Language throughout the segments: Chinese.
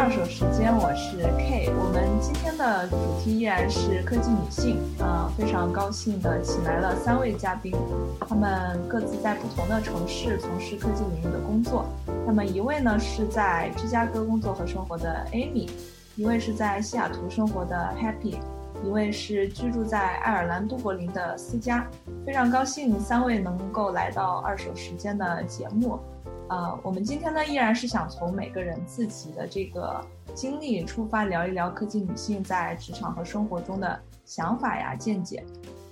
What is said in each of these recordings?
二手时间，我是 K。我们今天的主题依然是科技女性，呃，非常高兴的请来了三位嘉宾，他们各自在不同的城市从事科技领域的工作。那么一位呢是在芝加哥工作和生活的 Amy，一位是在西雅图生活的 Happy，一位是居住在爱尔兰都柏林的思佳。非常高兴三位能够来到二手时间的节目。呃，我们今天呢依然是想从每个人自己的这个经历出发，聊一聊科技女性在职场和生活中的想法呀、见解，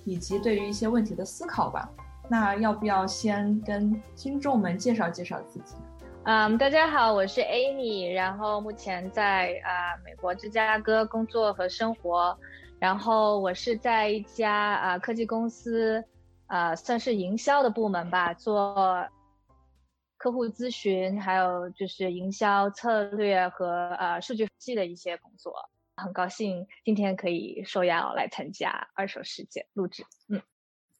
以及对于一些问题的思考吧。那要不要先跟听众们介绍介绍自己？嗯，大家好，我是 Amy，然后目前在啊美国芝加哥工作和生活，然后我是在一家啊科技公司，呃，算是营销的部门吧，做。客户咨询，还有就是营销策略和呃数据分析的一些工作，很高兴今天可以受邀来参加二手世界录制。嗯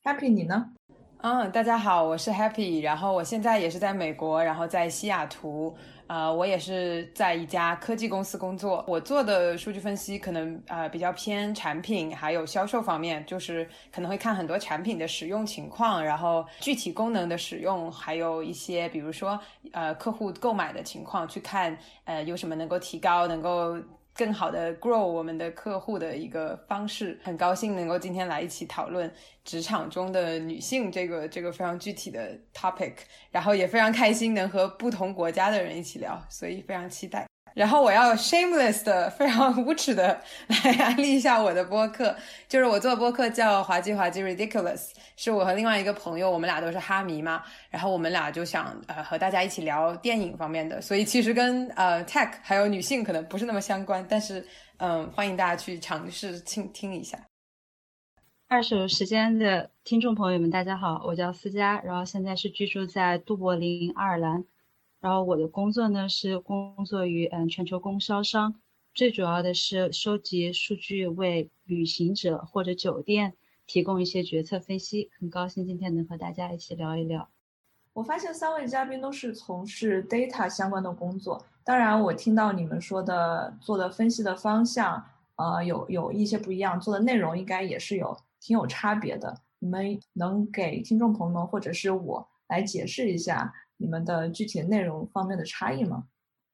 ，Happy 你呢？嗯，大家好，我是 Happy，然后我现在也是在美国，然后在西雅图。呃，我也是在一家科技公司工作，我做的数据分析可能呃比较偏产品还有销售方面，就是可能会看很多产品的使用情况，然后具体功能的使用，还有一些比如说呃客户购买的情况，去看呃有什么能够提高，能够。更好的 grow 我们的客户的一个方式，很高兴能够今天来一起讨论职场中的女性这个这个非常具体的 topic，然后也非常开心能和不同国家的人一起聊，所以非常期待。然后我要 shameless 的 非常无耻的来安利一下我的播客，就是我做播客叫滑稽滑稽 ridiculous，是我和另外一个朋友，我们俩都是哈迷嘛，然后我们俩就想呃和大家一起聊电影方面的，所以其实跟呃 tech 还有女性可能不是那么相关，但是嗯欢迎大家去尝试倾听一下。二手时间的听众朋友们，大家好，我叫思佳，然后现在是居住在杜柏林，爱尔兰。然后我的工作呢是工作于嗯全球供销商，最主要的是收集数据，为旅行者或者酒店提供一些决策分析。很高兴今天能和大家一起聊一聊。我发现三位嘉宾都是从事 data 相关的工作，当然我听到你们说的做的分析的方向，呃有有一些不一样，做的内容应该也是有挺有差别的。你们能给听众朋友们或者是我来解释一下？你们的具体内容方面的差异吗？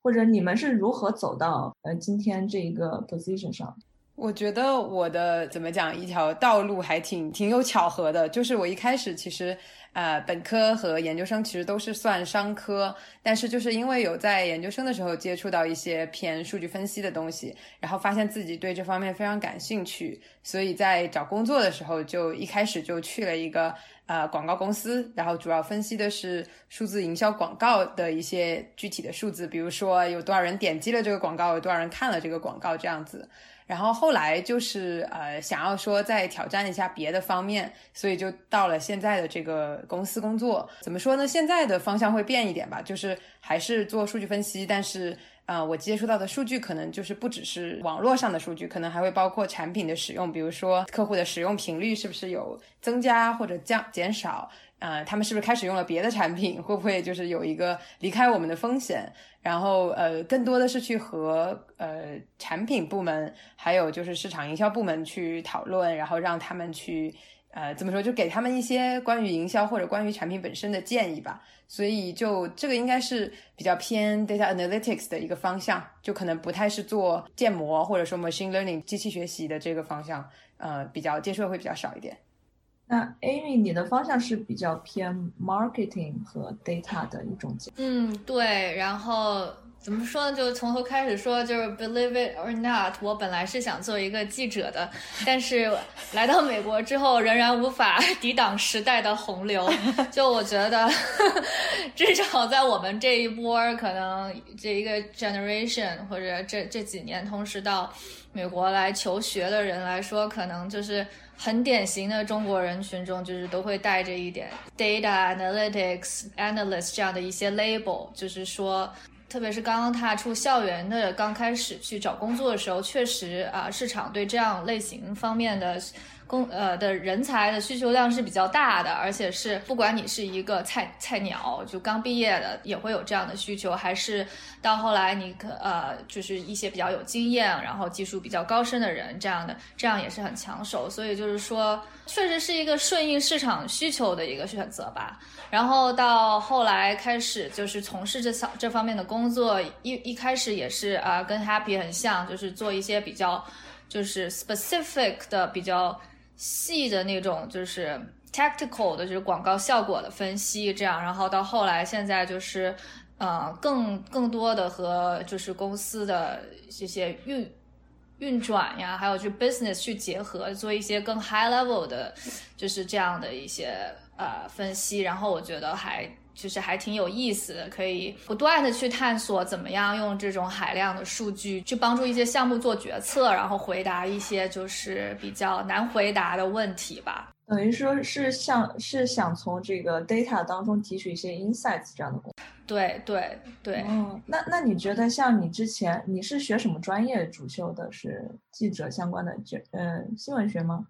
或者你们是如何走到呃今天这一个 position 上？我觉得我的怎么讲一条道路还挺挺有巧合的，就是我一开始其实。呃，本科和研究生其实都是算商科，但是就是因为有在研究生的时候接触到一些偏数据分析的东西，然后发现自己对这方面非常感兴趣，所以在找工作的时候就一开始就去了一个呃广告公司，然后主要分析的是数字营销广告的一些具体的数字，比如说有多少人点击了这个广告，有多少人看了这个广告这样子。然后后来就是呃想要说再挑战一下别的方面，所以就到了现在的这个公司工作。怎么说呢？现在的方向会变一点吧，就是还是做数据分析，但是呃我接触到的数据可能就是不只是网络上的数据，可能还会包括产品的使用，比如说客户的使用频率是不是有增加或者降减少。呃，他们是不是开始用了别的产品？会不会就是有一个离开我们的风险？然后呃，更多的是去和呃产品部门，还有就是市场营销部门去讨论，然后让他们去呃怎么说，就给他们一些关于营销或者关于产品本身的建议吧。所以就这个应该是比较偏 data analytics 的一个方向，就可能不太是做建模或者说 machine learning 机器学习的这个方向，呃，比较接触的会比较少一点。那 Amy，你的方向是比较偏 marketing 和 data 的一种嗯，对。然后怎么说呢？就从头开始说，就是 believe it or not，我本来是想做一个记者的，但是来到美国之后，仍然无法 抵挡时代的洪流。就我觉得，至少在我们这一波，可能这一个 generation 或者这这几年同时到美国来求学的人来说，可能就是。很典型的中国人群中，就是都会带着一点 data analytics analyst 这样的一些 label，就是说，特别是刚刚踏出校园的，刚开始去找工作的时候，确实啊，市场对这样类型方面的工呃的人才的需求量是比较大的，而且是不管你是一个菜菜鸟，就刚毕业的也会有这样的需求，还是到后来你可呃就是一些比较有经验，然后技术比较高深的人，这样的这样也是很抢手。所以就是说，确实是一个顺应市场需求的一个选择吧。然后到后来开始就是从事这小这方面的工作，一一开始也是啊跟 Happy 很像，就是做一些比较。就是 specific 的比较细的那种，就是 tactical 的，就是广告效果的分析，这样，然后到后来现在就是，呃，更更多的和就是公司的这些运运转呀，还有就 business 去结合，做一些更 high level 的，就是这样的一些呃分析，然后我觉得还。就是还挺有意思的，可以不断的去探索怎么样用这种海量的数据去帮助一些项目做决策，然后回答一些就是比较难回答的问题吧。等于说是想是想从这个 data 当中提取一些 insights 这样的。对对对。嗯，那那你觉得像你之前你是学什么专业主修的？是记者相关的，就嗯新闻学吗？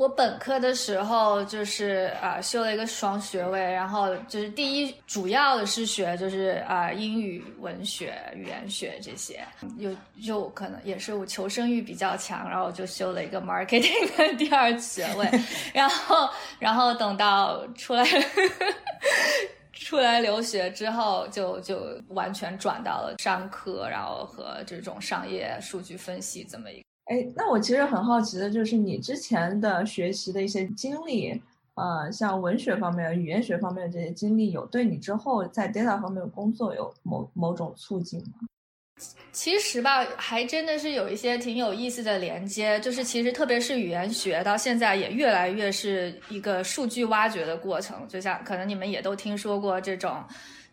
我本科的时候就是啊修了一个双学位，然后就是第一主要的是学就是啊英语文学、语言学这些，又又可能也是我求生欲比较强，然后就修了一个 marketing 的第二学位，然后然后等到出来 出来留学之后，就就完全转到了商科，然后和这种商业数据分析这么一个。哎，那我其实很好奇的就是你之前的学习的一些经历，呃，像文学方面、语言学方面的这些经历，有对你之后在 data 方面的工作有某某种促进吗？其实吧，还真的是有一些挺有意思的连接，就是其实特别是语言学，到现在也越来越是一个数据挖掘的过程。就像可能你们也都听说过这种，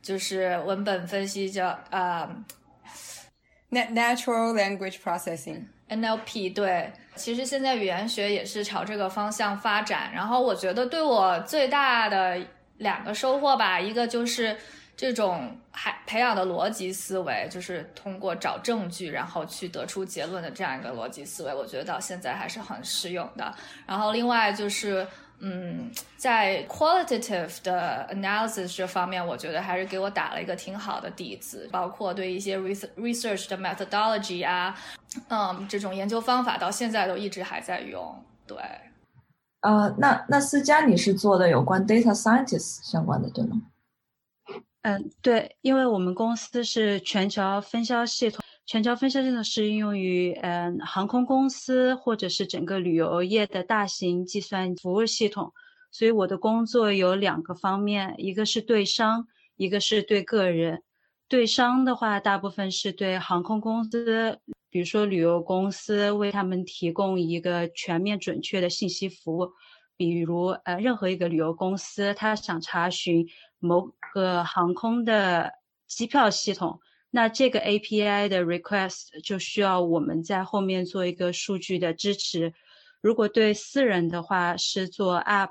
就是文本分析叫呃，natural language processing。NLP 对，其实现在语言学也是朝这个方向发展。然后我觉得对我最大的两个收获吧，一个就是这种还培养的逻辑思维，就是通过找证据然后去得出结论的这样一个逻辑思维，我觉得到现在还是很适用的。然后另外就是。嗯，在 qualitative 的 analysis 这方面，我觉得还是给我打了一个挺好的底子，包括对一些 research 的 methodology 啊，嗯，这种研究方法到现在都一直还在用。对，呃，那那思佳你是做的有关 data scientist 相关的，对吗？嗯，对，因为我们公司是全球分销系统。全球分销系统是应用于嗯航空公司或者是整个旅游业的大型计算服务系统，所以我的工作有两个方面，一个是对商，一个是对个人。对商的话，大部分是对航空公司，比如说旅游公司，为他们提供一个全面准确的信息服务。比如呃，任何一个旅游公司，他想查询某个航空的机票系统。那这个 API 的 request 就需要我们在后面做一个数据的支持。如果对私人的话是做 app，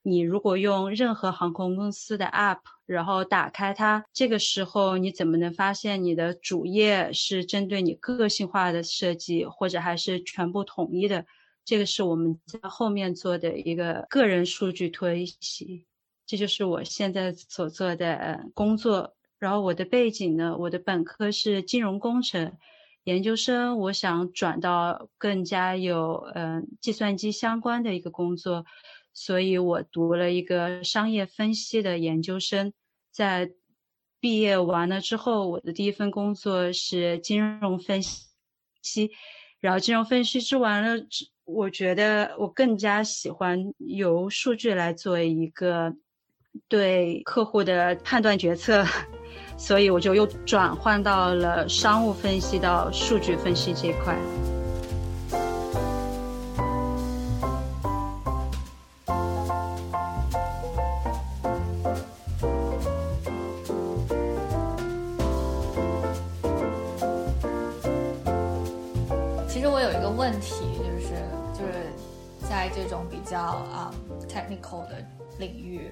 你如果用任何航空公司的 app，然后打开它，这个时候你怎么能发现你的主页是针对你个性化的设计，或者还是全部统一的？这个是我们在后面做的一个个人数据推析。这就是我现在所做的工作。然后我的背景呢，我的本科是金融工程，研究生我想转到更加有嗯计算机相关的一个工作，所以我读了一个商业分析的研究生。在毕业完了之后，我的第一份工作是金融分析，然后金融分析之完了，我觉得我更加喜欢由数据来做一个对客户的判断决策。所以我就又转换到了商务分析到数据分析这一块。其实我有一个问题，就是就是在这种比较啊 technical 的领域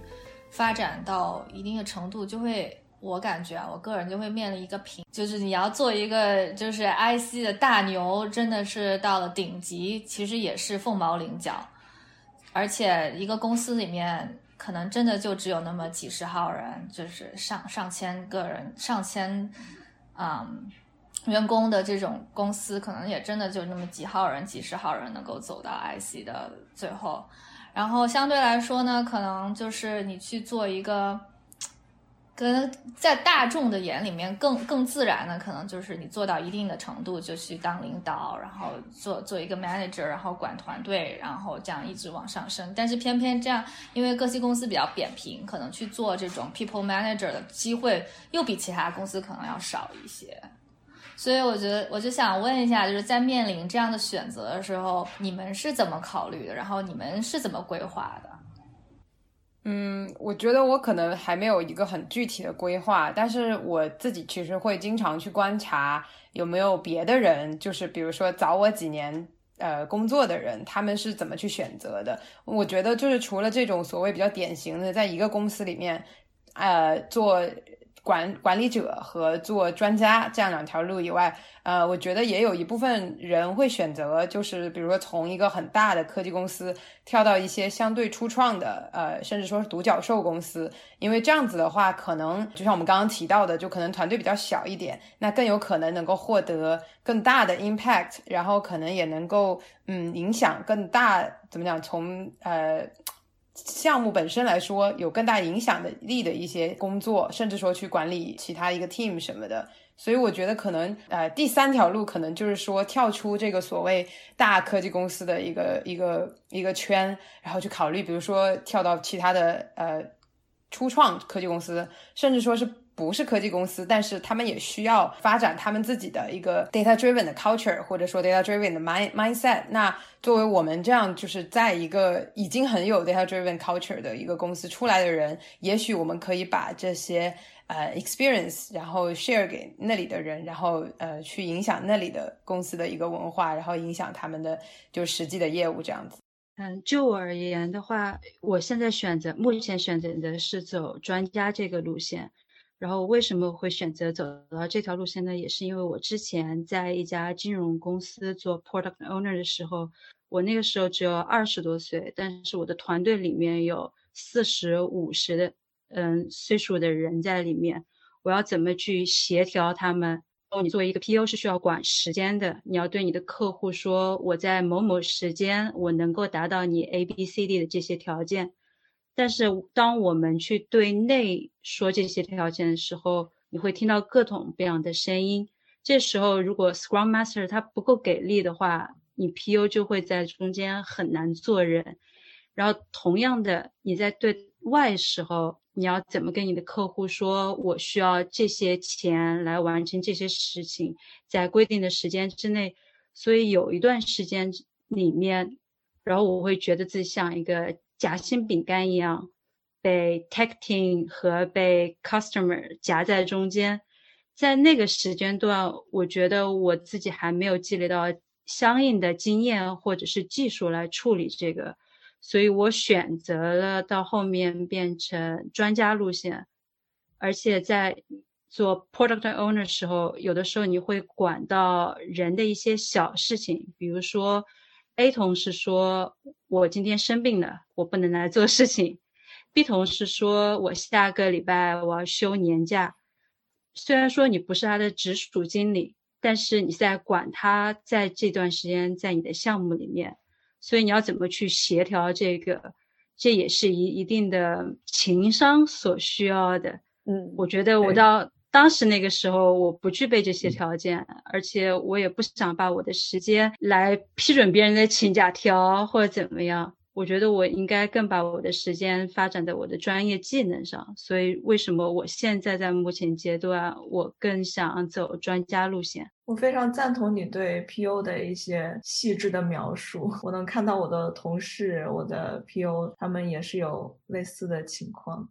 发展到一定的程度，就会。我感觉啊，我个人就会面临一个瓶，就是你要做一个就是 IC 的大牛，真的是到了顶级，其实也是凤毛麟角。而且一个公司里面可能真的就只有那么几十号人，就是上上千个人、上千嗯员工的这种公司，可能也真的就那么几号人、几十号人能够走到 IC 的最后。然后相对来说呢，可能就是你去做一个。可能在大众的眼里面更更自然的，可能就是你做到一定的程度就去当领导，然后做做一个 manager，然后管团队，然后这样一直往上升。但是偏偏这样，因为各系公司比较扁平，可能去做这种 people manager 的机会又比其他公司可能要少一些。所以我觉得我就想问一下，就是在面临这样的选择的时候，你们是怎么考虑的？然后你们是怎么规划的？嗯，我觉得我可能还没有一个很具体的规划，但是我自己其实会经常去观察有没有别的人，就是比如说早我几年呃工作的人，他们是怎么去选择的。我觉得就是除了这种所谓比较典型的，在一个公司里面，呃做。管管理者和做专家这样两条路以外，呃，我觉得也有一部分人会选择，就是比如说从一个很大的科技公司跳到一些相对初创的，呃，甚至说是独角兽公司，因为这样子的话，可能就像我们刚刚提到的，就可能团队比较小一点，那更有可能能够获得更大的 impact，然后可能也能够嗯影响更大，怎么讲？从呃。项目本身来说，有更大影响的力的一些工作，甚至说去管理其他一个 team 什么的，所以我觉得可能呃第三条路可能就是说跳出这个所谓大科技公司的一个一个一个圈，然后去考虑，比如说跳到其他的呃初创科技公司，甚至说是。不是科技公司，但是他们也需要发展他们自己的一个 data driven 的 culture，或者说 data driven 的 mind mindset。那作为我们这样就是在一个已经很有 data driven culture 的一个公司出来的人，也许我们可以把这些呃 experience，然后 share 给那里的人，然后呃去影响那里的公司的一个文化，然后影响他们的就实际的业务这样子。嗯，就我而言的话，我现在选择目前选择的是走专家这个路线。然后为什么会选择走到这条路线呢？也是因为我之前在一家金融公司做 product owner 的时候，我那个时候只有二十多岁，但是我的团队里面有四十五十的嗯岁数的人在里面，我要怎么去协调他们？哦，你作为一个 PO 是需要管时间的，你要对你的客户说，我在某某时间我能够达到你 A B C D 的这些条件。但是当我们去对内说这些条件的时候，你会听到各种各样的声音。这时候，如果 Scrum Master 他不够给力的话，你 PU 就会在中间很难做人。然后，同样的，你在对外时候，你要怎么跟你的客户说，我需要这些钱来完成这些事情，在规定的时间之内。所以有一段时间里面，然后我会觉得自己像一个。夹心饼干一样，被 tech team 和被 customer 夹在中间，在那个时间段，我觉得我自己还没有积累到相应的经验或者是技术来处理这个，所以我选择了到后面变成专家路线，而且在做 product owner 时候，有的时候你会管到人的一些小事情，比如说。A 同事说：“我今天生病了，我不能来做事情。”B 同事说：“我下个礼拜我要休年假。”虽然说你不是他的直属经理，但是你在管他在这段时间在你的项目里面，所以你要怎么去协调这个，这也是一一定的情商所需要的。嗯，我觉得我到。当时那个时候，我不具备这些条件，而且我也不想把我的时间来批准别人的请假条或者怎么样。我觉得我应该更把我的时间发展在我的专业技能上。所以，为什么我现在在目前阶段，我更想走专家路线？我非常赞同你对 PO 的一些细致的描述。我能看到我的同事，我的 PO 他们也是有类似的情况。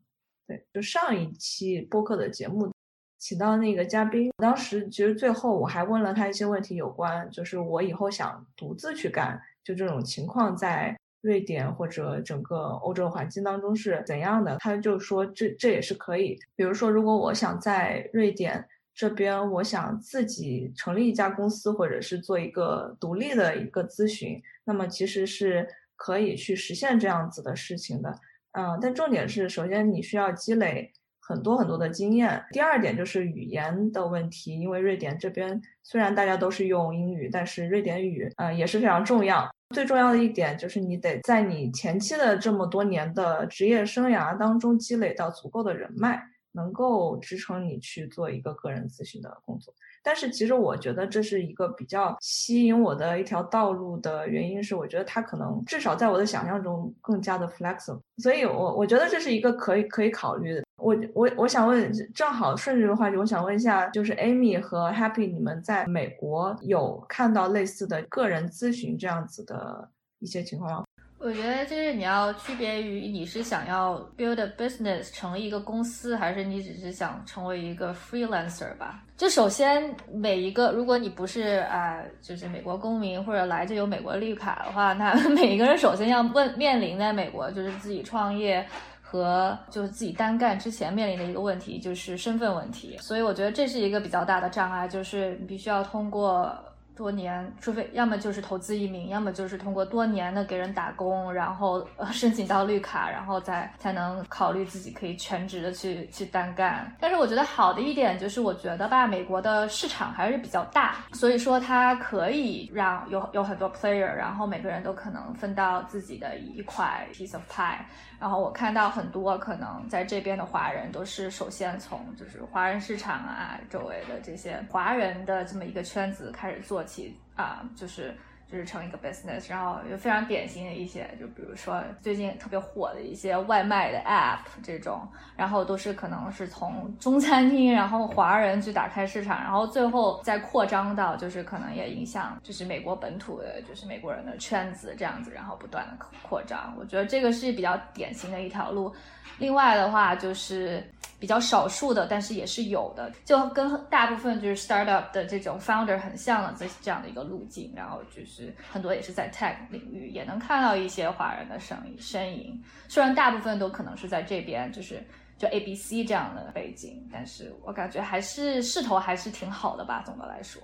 对，就上一期播客的节目。请到那个嘉宾，当时其实最后我还问了他一些问题，有关就是我以后想独自去干，就这种情况在瑞典或者整个欧洲环境当中是怎样的？他就说这这也是可以，比如说如果我想在瑞典这边，我想自己成立一家公司，或者是做一个独立的一个咨询，那么其实是可以去实现这样子的事情的。嗯，但重点是，首先你需要积累很多很多的经验。第二点就是语言的问题，因为瑞典这边虽然大家都是用英语，但是瑞典语呃也是非常重要。最重要的一点就是你得在你前期的这么多年的职业生涯当中积累到足够的人脉，能够支撑你去做一个个人咨询的工作。但是其实我觉得这是一个比较吸引我的一条道路的原因是，我觉得它可能至少在我的想象中更加的 flexible，所以我我觉得这是一个可以可以考虑的。我我我想问，正好顺着这个话题，我想问一下，就是 Amy 和 Happy，你们在美国有看到类似的个人咨询这样子的一些情况吗？我觉得就是你要区别于你是想要 build a business 成立一个公司，还是你只是想成为一个 freelancer 吧。就首先每一个，如果你不是啊，就是美国公民或者来就有美国绿卡的话，那 每一个人首先要问面临在美国就是自己创业和就是自己单干之前面临的一个问题，就是身份问题。所以我觉得这是一个比较大的障碍，就是你必须要通过。多年，除非要么就是投资移民，要么就是通过多年的给人打工，然后申请到绿卡，然后再才能考虑自己可以全职的去去单干。但是我觉得好的一点就是，我觉得吧，美国的市场还是比较大，所以说它可以让有有很多 player，然后每个人都可能分到自己的一块 piece of pie。然后我看到很多可能在这边的华人都是首先从就是华人市场啊周围的这些华人的这么一个圈子开始做起啊，就是。就是成一个 business，然后有非常典型的一些，就比如说最近特别火的一些外卖的 app 这种，然后都是可能是从中餐厅，然后华人去打开市场，然后最后再扩张到就是可能也影响就是美国本土的，就是美国人的圈子这样子，然后不断的扩张。我觉得这个是比较典型的一条路。另外的话就是比较少数的，但是也是有的，就跟大部分就是 startup 的这种 founder 很像了这这样的一个路径，然后就是很多也是在 tech 领域也能看到一些华人的身影身影，虽然大部分都可能是在这边，就是就 A B C 这样的背景，但是我感觉还是势头还是挺好的吧，总的来说。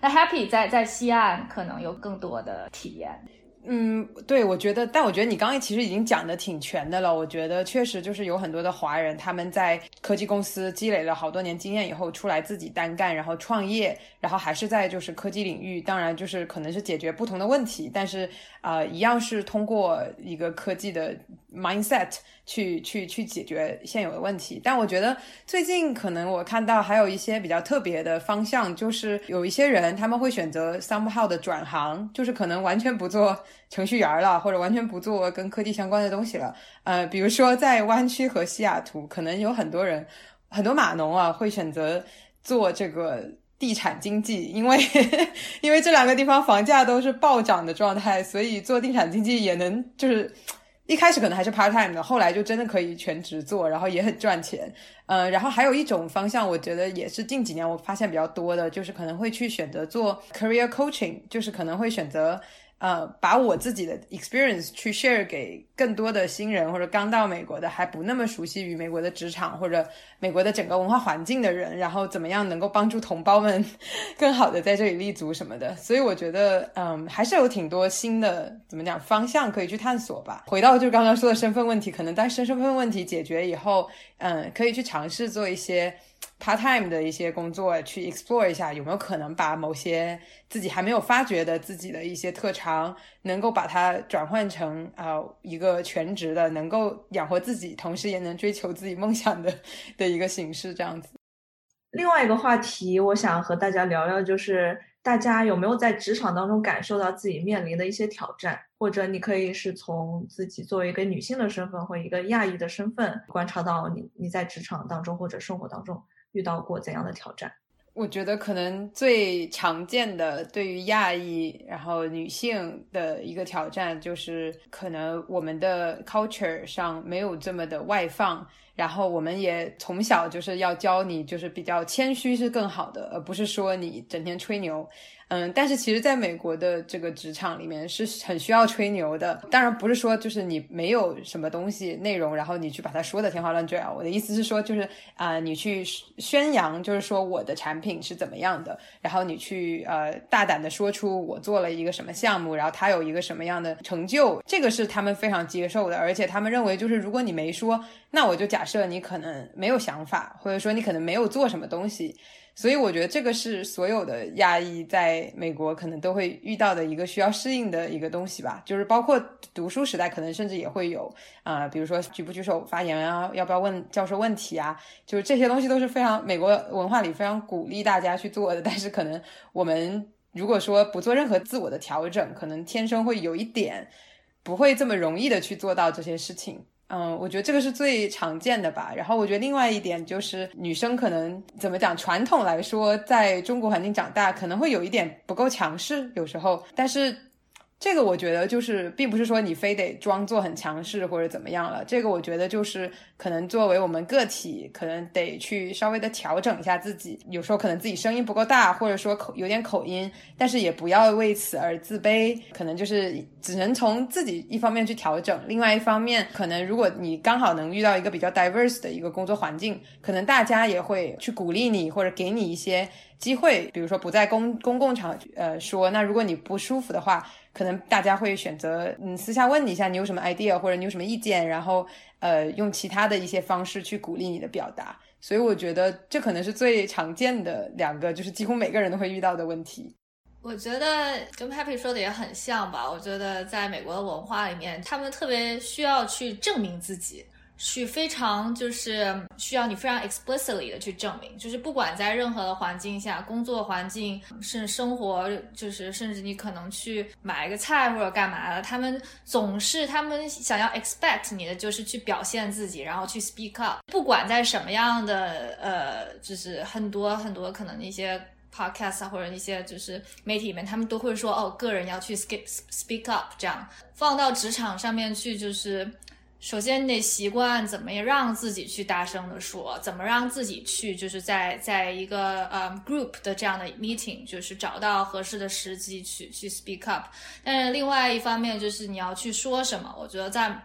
那 Happy 在在西岸可能有更多的体验。嗯，对，我觉得，但我觉得你刚才其实已经讲的挺全的了。我觉得确实就是有很多的华人，他们在科技公司积累了好多年经验以后，出来自己单干，然后创业，然后还是在就是科技领域，当然就是可能是解决不同的问题，但是啊，一样是通过一个科技的 mindset 去去去解决现有的问题。但我觉得最近可能我看到还有一些比较特别的方向，就是有一些人他们会选择 somehow 的转行，就是可能完全不做。程序员了，或者完全不做跟科技相关的东西了。呃，比如说在湾区和西雅图，可能有很多人，很多码农啊，会选择做这个地产经济，因为 因为这两个地方房价都是暴涨的状态，所以做地产经济也能就是一开始可能还是 part time 的，后来就真的可以全职做，然后也很赚钱。呃，然后还有一种方向，我觉得也是近几年我发现比较多的，就是可能会去选择做 career coaching，就是可能会选择。呃，把我自己的 experience 去 share 给更多的新人，或者刚到美国的还不那么熟悉于美国的职场或者美国的整个文化环境的人，然后怎么样能够帮助同胞们更好的在这里立足什么的。所以我觉得，嗯，还是有挺多新的怎么讲方向可以去探索吧。回到就刚刚说的身份问题，可能当身身份问题解决以后，嗯，可以去尝试做一些。Part time 的一些工作去 explore 一下，有没有可能把某些自己还没有发掘的自己的一些特长，能够把它转换成啊一个全职的，能够养活自己，同时也能追求自己梦想的 的一个形式，这样子。另外一个话题，我想和大家聊聊，就是大家有没有在职场当中感受到自己面临的一些挑战，或者你可以是从自己作为一个女性的身份或一个亚裔的身份观察到你你在职场当中或者生活当中。遇到过怎样的挑战？我觉得可能最常见的对于亚裔然后女性的一个挑战，就是可能我们的 culture 上没有这么的外放，然后我们也从小就是要教你，就是比较谦虚是更好的，而不是说你整天吹牛。嗯，但是其实，在美国的这个职场里面是很需要吹牛的。当然不是说就是你没有什么东西内容，然后你去把它说的天花乱坠啊。我的意思是说，就是啊，你去宣扬，就是说我的产品是怎么样的，然后你去呃大胆的说出我做了一个什么项目，然后他有一个什么样的成就，这个是他们非常接受的，而且他们认为就是如果你没说，那我就假设你可能没有想法，或者说你可能没有做什么东西。所以我觉得这个是所有的亚裔在美国可能都会遇到的一个需要适应的一个东西吧，就是包括读书时代，可能甚至也会有啊，比如说举不举手发言啊，要不要问教授问题啊，就是这些东西都是非常美国文化里非常鼓励大家去做的。但是可能我们如果说不做任何自我的调整，可能天生会有一点不会这么容易的去做到这些事情。嗯，我觉得这个是最常见的吧。然后我觉得另外一点就是，女生可能怎么讲，传统来说，在中国环境长大，可能会有一点不够强势，有时候，但是。这个我觉得就是，并不是说你非得装作很强势或者怎么样了。这个我觉得就是可能作为我们个体，可能得去稍微的调整一下自己。有时候可能自己声音不够大，或者说口有点口音，但是也不要为此而自卑。可能就是只能从自己一方面去调整，另外一方面，可能如果你刚好能遇到一个比较 diverse 的一个工作环境，可能大家也会去鼓励你或者给你一些机会，比如说不在公公共场呃说。那如果你不舒服的话。可能大家会选择，嗯，私下问你一下，你有什么 idea 或者你有什么意见，然后，呃，用其他的一些方式去鼓励你的表达。所以我觉得这可能是最常见的两个，就是几乎每个人都会遇到的问题。我觉得跟 Happy 说的也很像吧。我觉得在美国的文化里面，他们特别需要去证明自己。去非常就是需要你非常 explicitly 的去证明，就是不管在任何的环境下，工作环境甚至生活，就是甚至你可能去买个菜或者干嘛的，他们总是他们想要 expect 你的就是去表现自己，然后去 speak up。不管在什么样的呃，就是很多很多可能一些 podcast 啊或者一些就是媒体里面，他们都会说哦，个人要去 speak speak up，这样放到职场上面去就是。首先，你得习惯怎么让自己去大声的说，怎么让自己去，就是在在一个呃 group 的这样的 meeting，就是找到合适的时机去去 speak up。但是另外一方面，就是你要去说什么，我觉得在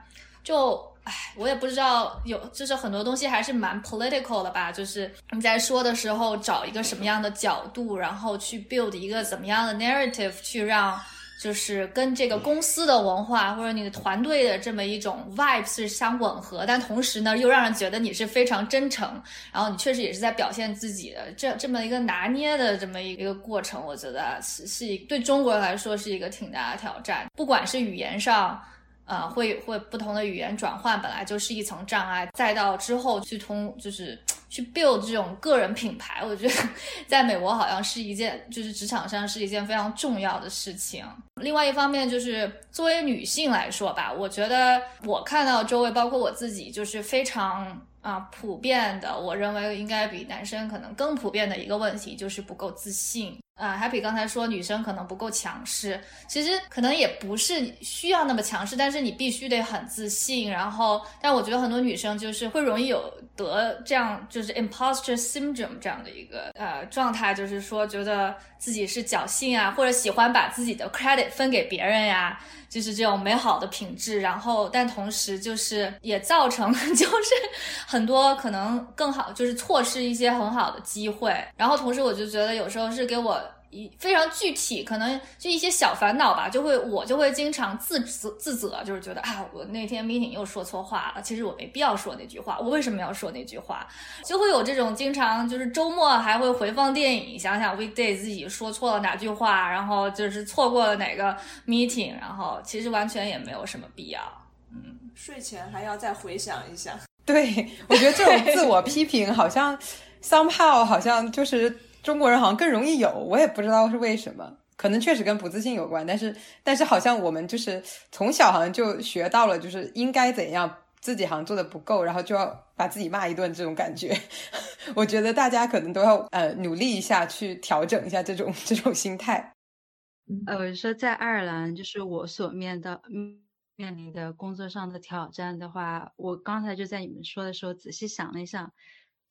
就唉，我也不知道有，就是很多东西还是蛮 political 的吧。就是你在说的时候，找一个什么样的角度，然后去 build 一个怎么样的 narrative，去让。就是跟这个公司的文化或者你的团队的这么一种 vibe 是相吻合，但同时呢，又让人觉得你是非常真诚，然后你确实也是在表现自己的这这么一个拿捏的这么一个过程，我觉得是是对中国人来说是一个挺大的挑战，不管是语言上。呃，会会不同的语言转换本来就是一层障碍，再到之后去通就是去 build 这种个人品牌，我觉得 在美国好像是一件就是职场上是一件非常重要的事情。另外一方面就是作为女性来说吧，我觉得我看到周围包括我自己就是非常啊普遍的，我认为应该比男生可能更普遍的一个问题就是不够自信。啊，Happy 刚才说女生可能不够强势，其实可能也不是需要那么强势，但是你必须得很自信。然后，但我觉得很多女生就是会容易有得这样就是 imposter syndrome 这样的一个呃状态，就是说觉得自己是侥幸啊，或者喜欢把自己的 credit 分给别人呀，就是这种美好的品质。然后，但同时就是也造成 就是很多可能更好就是错失一些很好的机会。然后，同时我就觉得有时候是给我。一非常具体，可能就一些小烦恼吧，就会我就会经常自责自责，就是觉得啊，我那天 meeting 又说错话了，其实我没必要说那句话，我为什么要说那句话？就会有这种经常就是周末还会回放电影，想想 weekday 自己说错了哪句话，然后就是错过了哪个 meeting，然后其实完全也没有什么必要。嗯，睡前还要再回想一下。对，我觉得这种自我 批评好像 somehow 好像就是。中国人好像更容易有，我也不知道是为什么，可能确实跟不自信有关。但是，但是好像我们就是从小好像就学到了，就是应该怎样，自己好像做的不够，然后就要把自己骂一顿这种感觉。我觉得大家可能都要呃努力一下，去调整一下这种 这种心态。呃，我说在爱尔兰，就是我所面的。面临的工作上的挑战的话，我刚才就在你们说的时候仔细想了一下，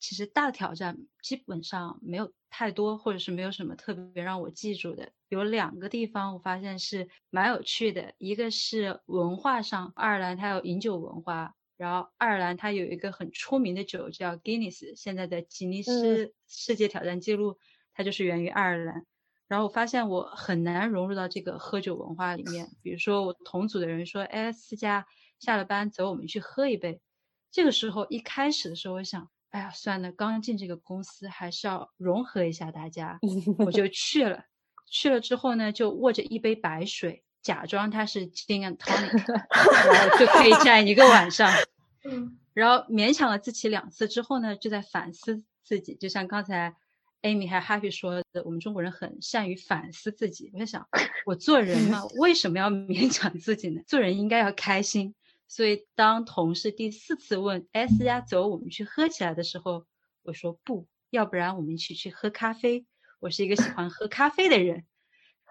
其实大挑战基本上没有太多，或者是没有什么特别让我记住的。有两个地方我发现是蛮有趣的，一个是文化上，爱尔兰它有饮酒文化，然后爱尔兰它有一个很出名的酒叫 Guinness，现在的吉尼斯世界挑战记录，它就是源于爱尔兰。然后我发现我很难融入到这个喝酒文化里面。比如说，我同组的人说：“哎，思佳，下了班走，我们去喝一杯。”这个时候一开始的时候，我想：“哎呀，算了，刚进这个公司，还是要融合一下大家。”我就 去了。去了之后呢，就握着一杯白水，假装它是 gin and tonic，然后就可以站一个晚上。然后勉强了自己两次之后呢，就在反思自己，就像刚才。Amy 还 Happy 说的，我们中国人很善于反思自己。我在想，我做人嘛，为什么要勉强自己呢？做人应该要开心。所以当同事第四次问 S 家走，我们去喝起来的时候，我说不要不然我们一起去喝咖啡。我是一个喜欢喝咖啡的人。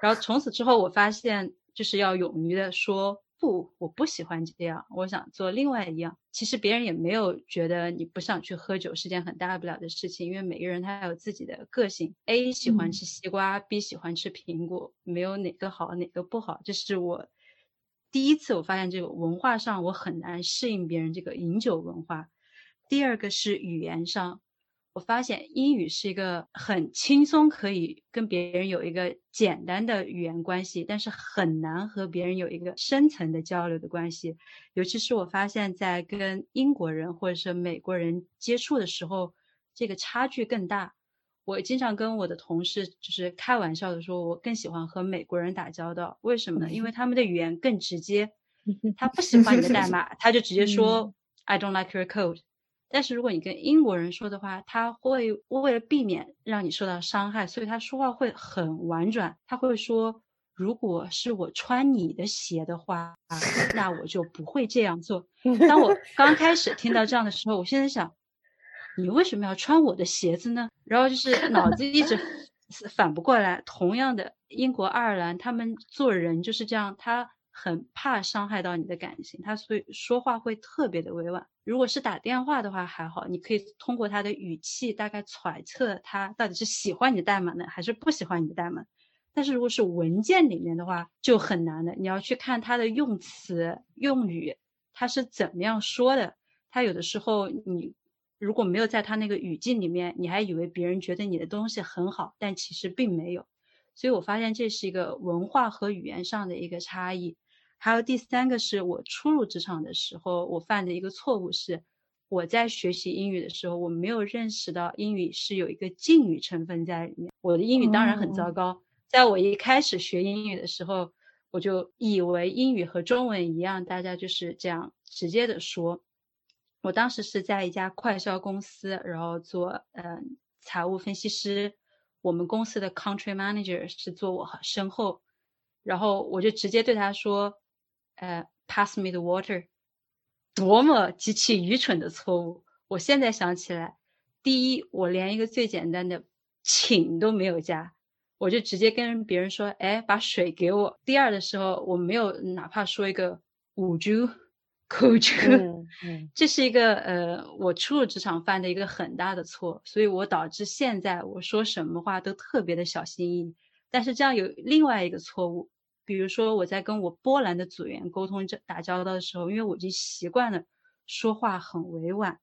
然后从此之后，我发现就是要勇于的说。不，我不喜欢这样，我想做另外一样。其实别人也没有觉得你不想去喝酒是件很大不了的事情，因为每个人他有自己的个性。A 喜欢吃西瓜，B 喜欢吃苹果，没有哪个好哪个不好。这是我第一次我发现这个文化上我很难适应别人这个饮酒文化。第二个是语言上。我发现英语是一个很轻松可以跟别人有一个简单的语言关系，但是很难和别人有一个深层的交流的关系。尤其是我发现，在跟英国人或者是美国人接触的时候，这个差距更大。我经常跟我的同事就是开玩笑的说，我更喜欢和美国人打交道。为什么呢？因为 他们的语言更直接。他不喜欢你的代 码，他就直接说 "I don't like your code"。但是如果你跟英国人说的话，他会为了避免让你受到伤害，所以他说话会很婉转。他会说：“如果是我穿你的鞋的话，那我就不会这样做。”当我刚开始听到这样的时候，我现在想，你为什么要穿我的鞋子呢？然后就是脑子一直 反不过来。同样的，英国、爱尔兰他们做人就是这样，他。很怕伤害到你的感情，他所以说话会特别的委婉。如果是打电话的话还好，你可以通过他的语气大概揣测他到底是喜欢你的代码呢，还是不喜欢你的代码。但是如果是文件里面的话，就很难的。你要去看他的用词用语，他是怎么样说的。他有的时候你如果没有在他那个语境里面，你还以为别人觉得你的东西很好，但其实并没有。所以我发现这是一个文化和语言上的一个差异。还有第三个是我初入职场的时候，我犯的一个错误是，我在学习英语的时候，我没有认识到英语是有一个敬语成分在里面。我的英语当然很糟糕，在我一开始学英语的时候，我就以为英语和中文一样，大家就是这样直接的说。我当时是在一家快销公司，然后做嗯财务分析师，我们公司的 country manager 是坐我身后，然后我就直接对他说。呃，pass me the water，多么极其愚蠢的错误！我现在想起来，第一，我连一个最简单的请都没有加，我就直接跟别人说，哎，把水给我。第二的时候，我没有哪怕说一个 would you，could you，这是一个呃，我初入职场犯的一个很大的错，所以我导致现在我说什么话都特别的小心翼翼。但是这样有另外一个错误。比如说我在跟我波兰的组员沟通、打交道的时候，因为我已经习惯了说话很委婉，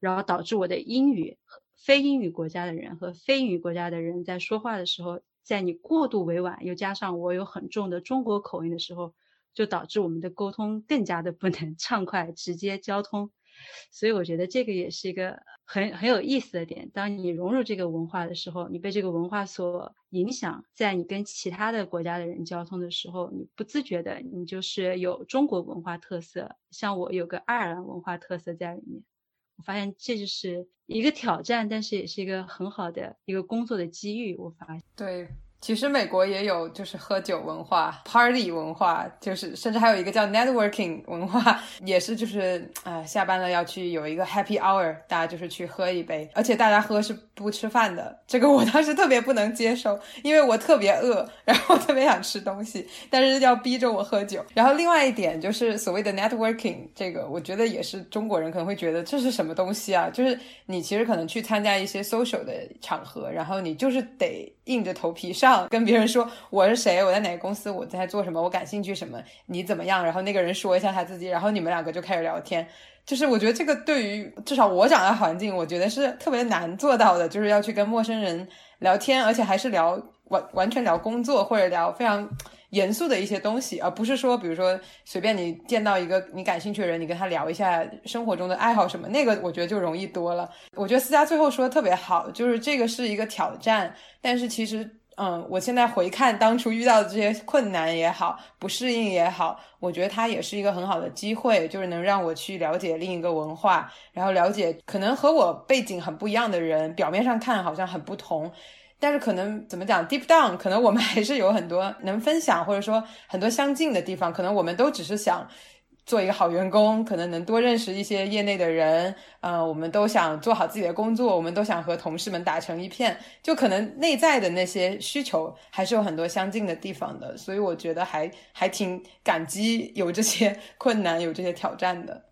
然后导致我的英语非英语国家的人和非英语国家的人在说话的时候，在你过度委婉，又加上我有很重的中国口音的时候，就导致我们的沟通更加的不能 畅快、直接交通。所以我觉得这个也是一个很很有意思的点。当你融入这个文化的时候，你被这个文化所影响，在你跟其他的国家的人交通的时候，你不自觉的，你就是有中国文化特色，像我有个爱尔兰文化特色在里面。我发现这就是一个挑战，但是也是一个很好的一个工作的机遇。我发现，对。其实美国也有，就是喝酒文化、party 文化，就是甚至还有一个叫 networking 文化，也是就是啊，下班了要去有一个 happy hour，大家就是去喝一杯，而且大家喝是不吃饭的。这个我当时特别不能接受，因为我特别饿，然后特别想吃东西，但是要逼着我喝酒。然后另外一点就是所谓的 networking，这个我觉得也是中国人可能会觉得这是什么东西啊？就是你其实可能去参加一些 social 的场合，然后你就是得硬着头皮上。跟别人说我是谁，我在哪个公司，我在做什么，我感兴趣什么，你怎么样？然后那个人说一下他自己，然后你们两个就开始聊天。就是我觉得这个对于至少我长大环境，我觉得是特别难做到的，就是要去跟陌生人聊天，而且还是聊完完全聊工作或者聊非常。严肃的一些东西，而不是说，比如说随便你见到一个你感兴趣的人，你跟他聊一下生活中的爱好什么，那个我觉得就容易多了。我觉得思佳最后说的特别好，就是这个是一个挑战，但是其实，嗯，我现在回看当初遇到的这些困难也好，不适应也好，我觉得它也是一个很好的机会，就是能让我去了解另一个文化，然后了解可能和我背景很不一样的人，表面上看好像很不同。但是可能怎么讲，deep down，可能我们 还是有很多能分享，或者说很多相近的地方。可能我们都只是想做一个好员工，可能能多认识一些业内的人。嗯，我们都想做好自己的工作，我们都想和同事们打成一片。就可能内在的那些需求还是有很多相近的地方的。所以我觉得还还挺感激有这些 困难，有这些挑战的。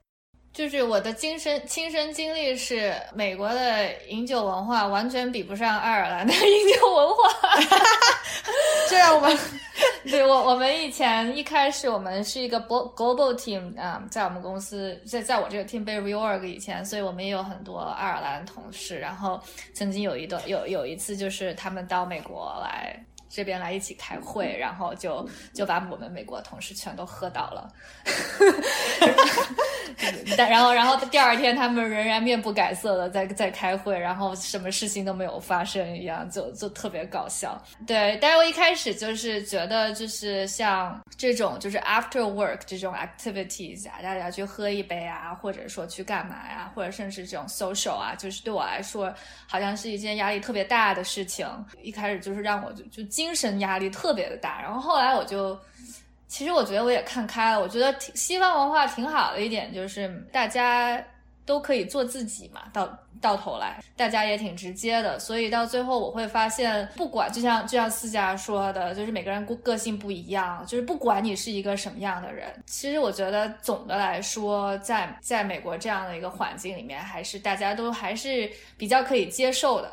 就是我的亲身亲身经历是，美国的饮酒文化完全比不上爱尔兰的 饮酒文化。这样吗？对我，我们以前一开始我们是一个 global team 啊，在我们公司，在在我这个 team 被 reorg 以前，所以我们也有很多爱尔兰同事。然后曾经有一段有有一次，就是他们到美国来。这边来一起开会，然后就就把我们美国同事全都喝倒了。但然后然后第二天他们仍然面不改色的在在开会，然后什么事情都没有发生一样，就就特别搞笑。对，但是我一开始就是觉得就是像这种就是 after work 这种 activities 啊，大家去喝一杯啊，或者说去干嘛呀，或者甚至这种 social 啊，就是对我来说好像是一件压力特别大的事情。一开始就是让我就就精。精神压力特别的大，然后后来我就，其实我觉得我也看开了，我觉得西方文化挺好的一点就是大家都可以做自己嘛，到到头来大家也挺直接的，所以到最后我会发现，不管就像就像思佳说的，就是每个人个性不一样，就是不管你是一个什么样的人，其实我觉得总的来说，在在美国这样的一个环境里面，还是大家都还是比较可以接受的。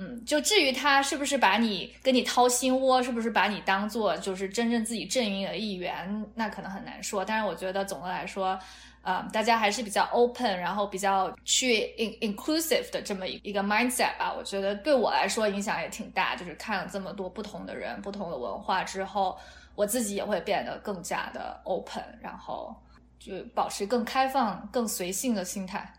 嗯，就至于他是不是把你跟你掏心窝，是不是把你当做就是真正自己阵营的一员，那可能很难说。但是我觉得总的来说，呃，大家还是比较 open，然后比较去 in inclusive 的这么一一个 mindset 吧。我觉得对我来说影响也挺大，就是看了这么多不同的人、不同的文化之后，我自己也会变得更加的 open，然后就保持更开放、更随性的心态。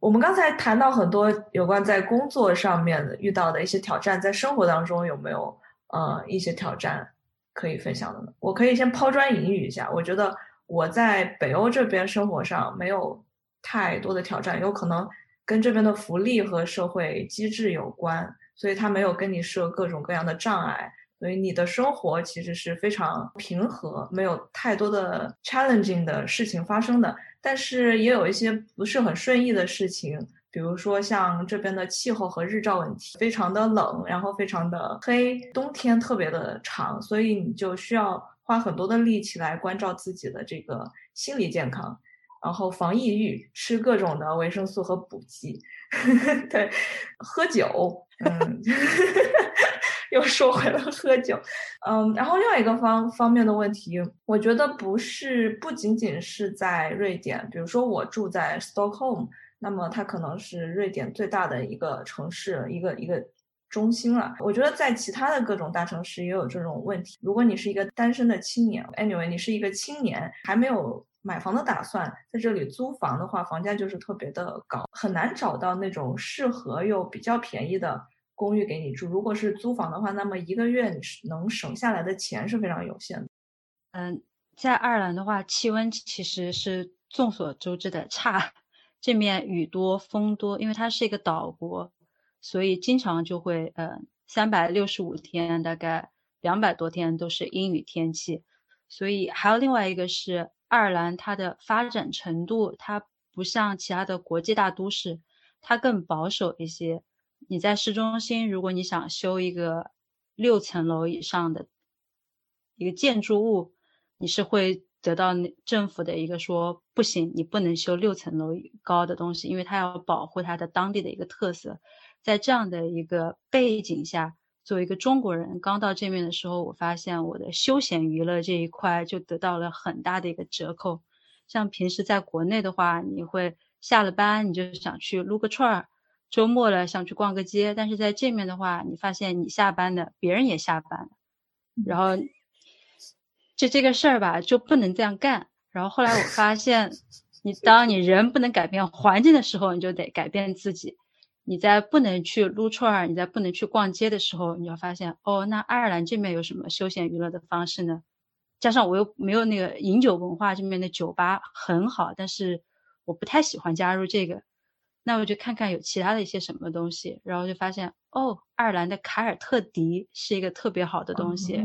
我们刚才谈到很多有关在工作上面遇到的一些挑战，在生活当中有没有呃一些挑战可以分享的呢？我可以先抛砖引玉一下，我觉得我在北欧这边生活上没有太多的挑战，有可能跟这边的福利和社会机制有关，所以它没有跟你设各种各样的障碍。所以你的生活其实是非常平和，没有太多的 challenging 的事情发生的。但是也有一些不是很顺意的事情，比如说像这边的气候和日照问题，非常的冷，然后非常的黑，冬天特别的长，所以你就需要花很多的力气来关照自己的这个心理健康，然后防抑郁，吃各种的维生素和补剂，对，喝酒，嗯。又说回了喝酒，嗯，然后另外一个方方面的问题，我觉得不是不仅仅是在瑞典，比如说我住在 Stockholm，那么它可能是瑞典最大的一个城市，一个一个中心了。我觉得在其他的各种大城市也有这种问题。如果你是一个单身的青年，anyway，你是一个青年，还没有买房的打算，在这里租房的话，房价就是特别的高，很难找到那种适合又比较便宜的。公寓给你住，如果是租房的话，那么一个月你是能省下来的钱是非常有限的。嗯，在爱尔兰的话，气温其实是众所周知的差，这面雨多风多，因为它是一个岛国，所以经常就会呃三百六十五天，大概两百多天都是阴雨天气。所以还有另外一个是爱尔兰，它的发展程度它不像其他的国际大都市，它更保守一些。你在市中心，如果你想修一个六层楼以上的一个建筑物，你是会得到政府的一个说不行，你不能修六层楼高的东西，因为它要保护它的当地的一个特色。在这样的一个背景下，作为一个中国人刚到这边的时候，我发现我的休闲娱乐这一块就得到了很大的一个折扣。像平时在国内的话，你会下了班你就想去撸个串儿。周末了想去逛个街，但是在这面的话，你发现你下班了，别人也下班了，然后就这个事儿吧，就不能这样干。然后后来我发现，你当你人不能改变环境的时候，你就得改变自己。你在不能去撸串儿，你在不能去逛街的时候，你要发现哦，那爱尔兰这面有什么休闲娱乐的方式呢？加上我又没有那个饮酒文化，这边的酒吧很好，但是我不太喜欢加入这个。那我就看看有其他的一些什么东西，然后就发现哦，爱尔兰的凯尔特笛是一个特别好的东西，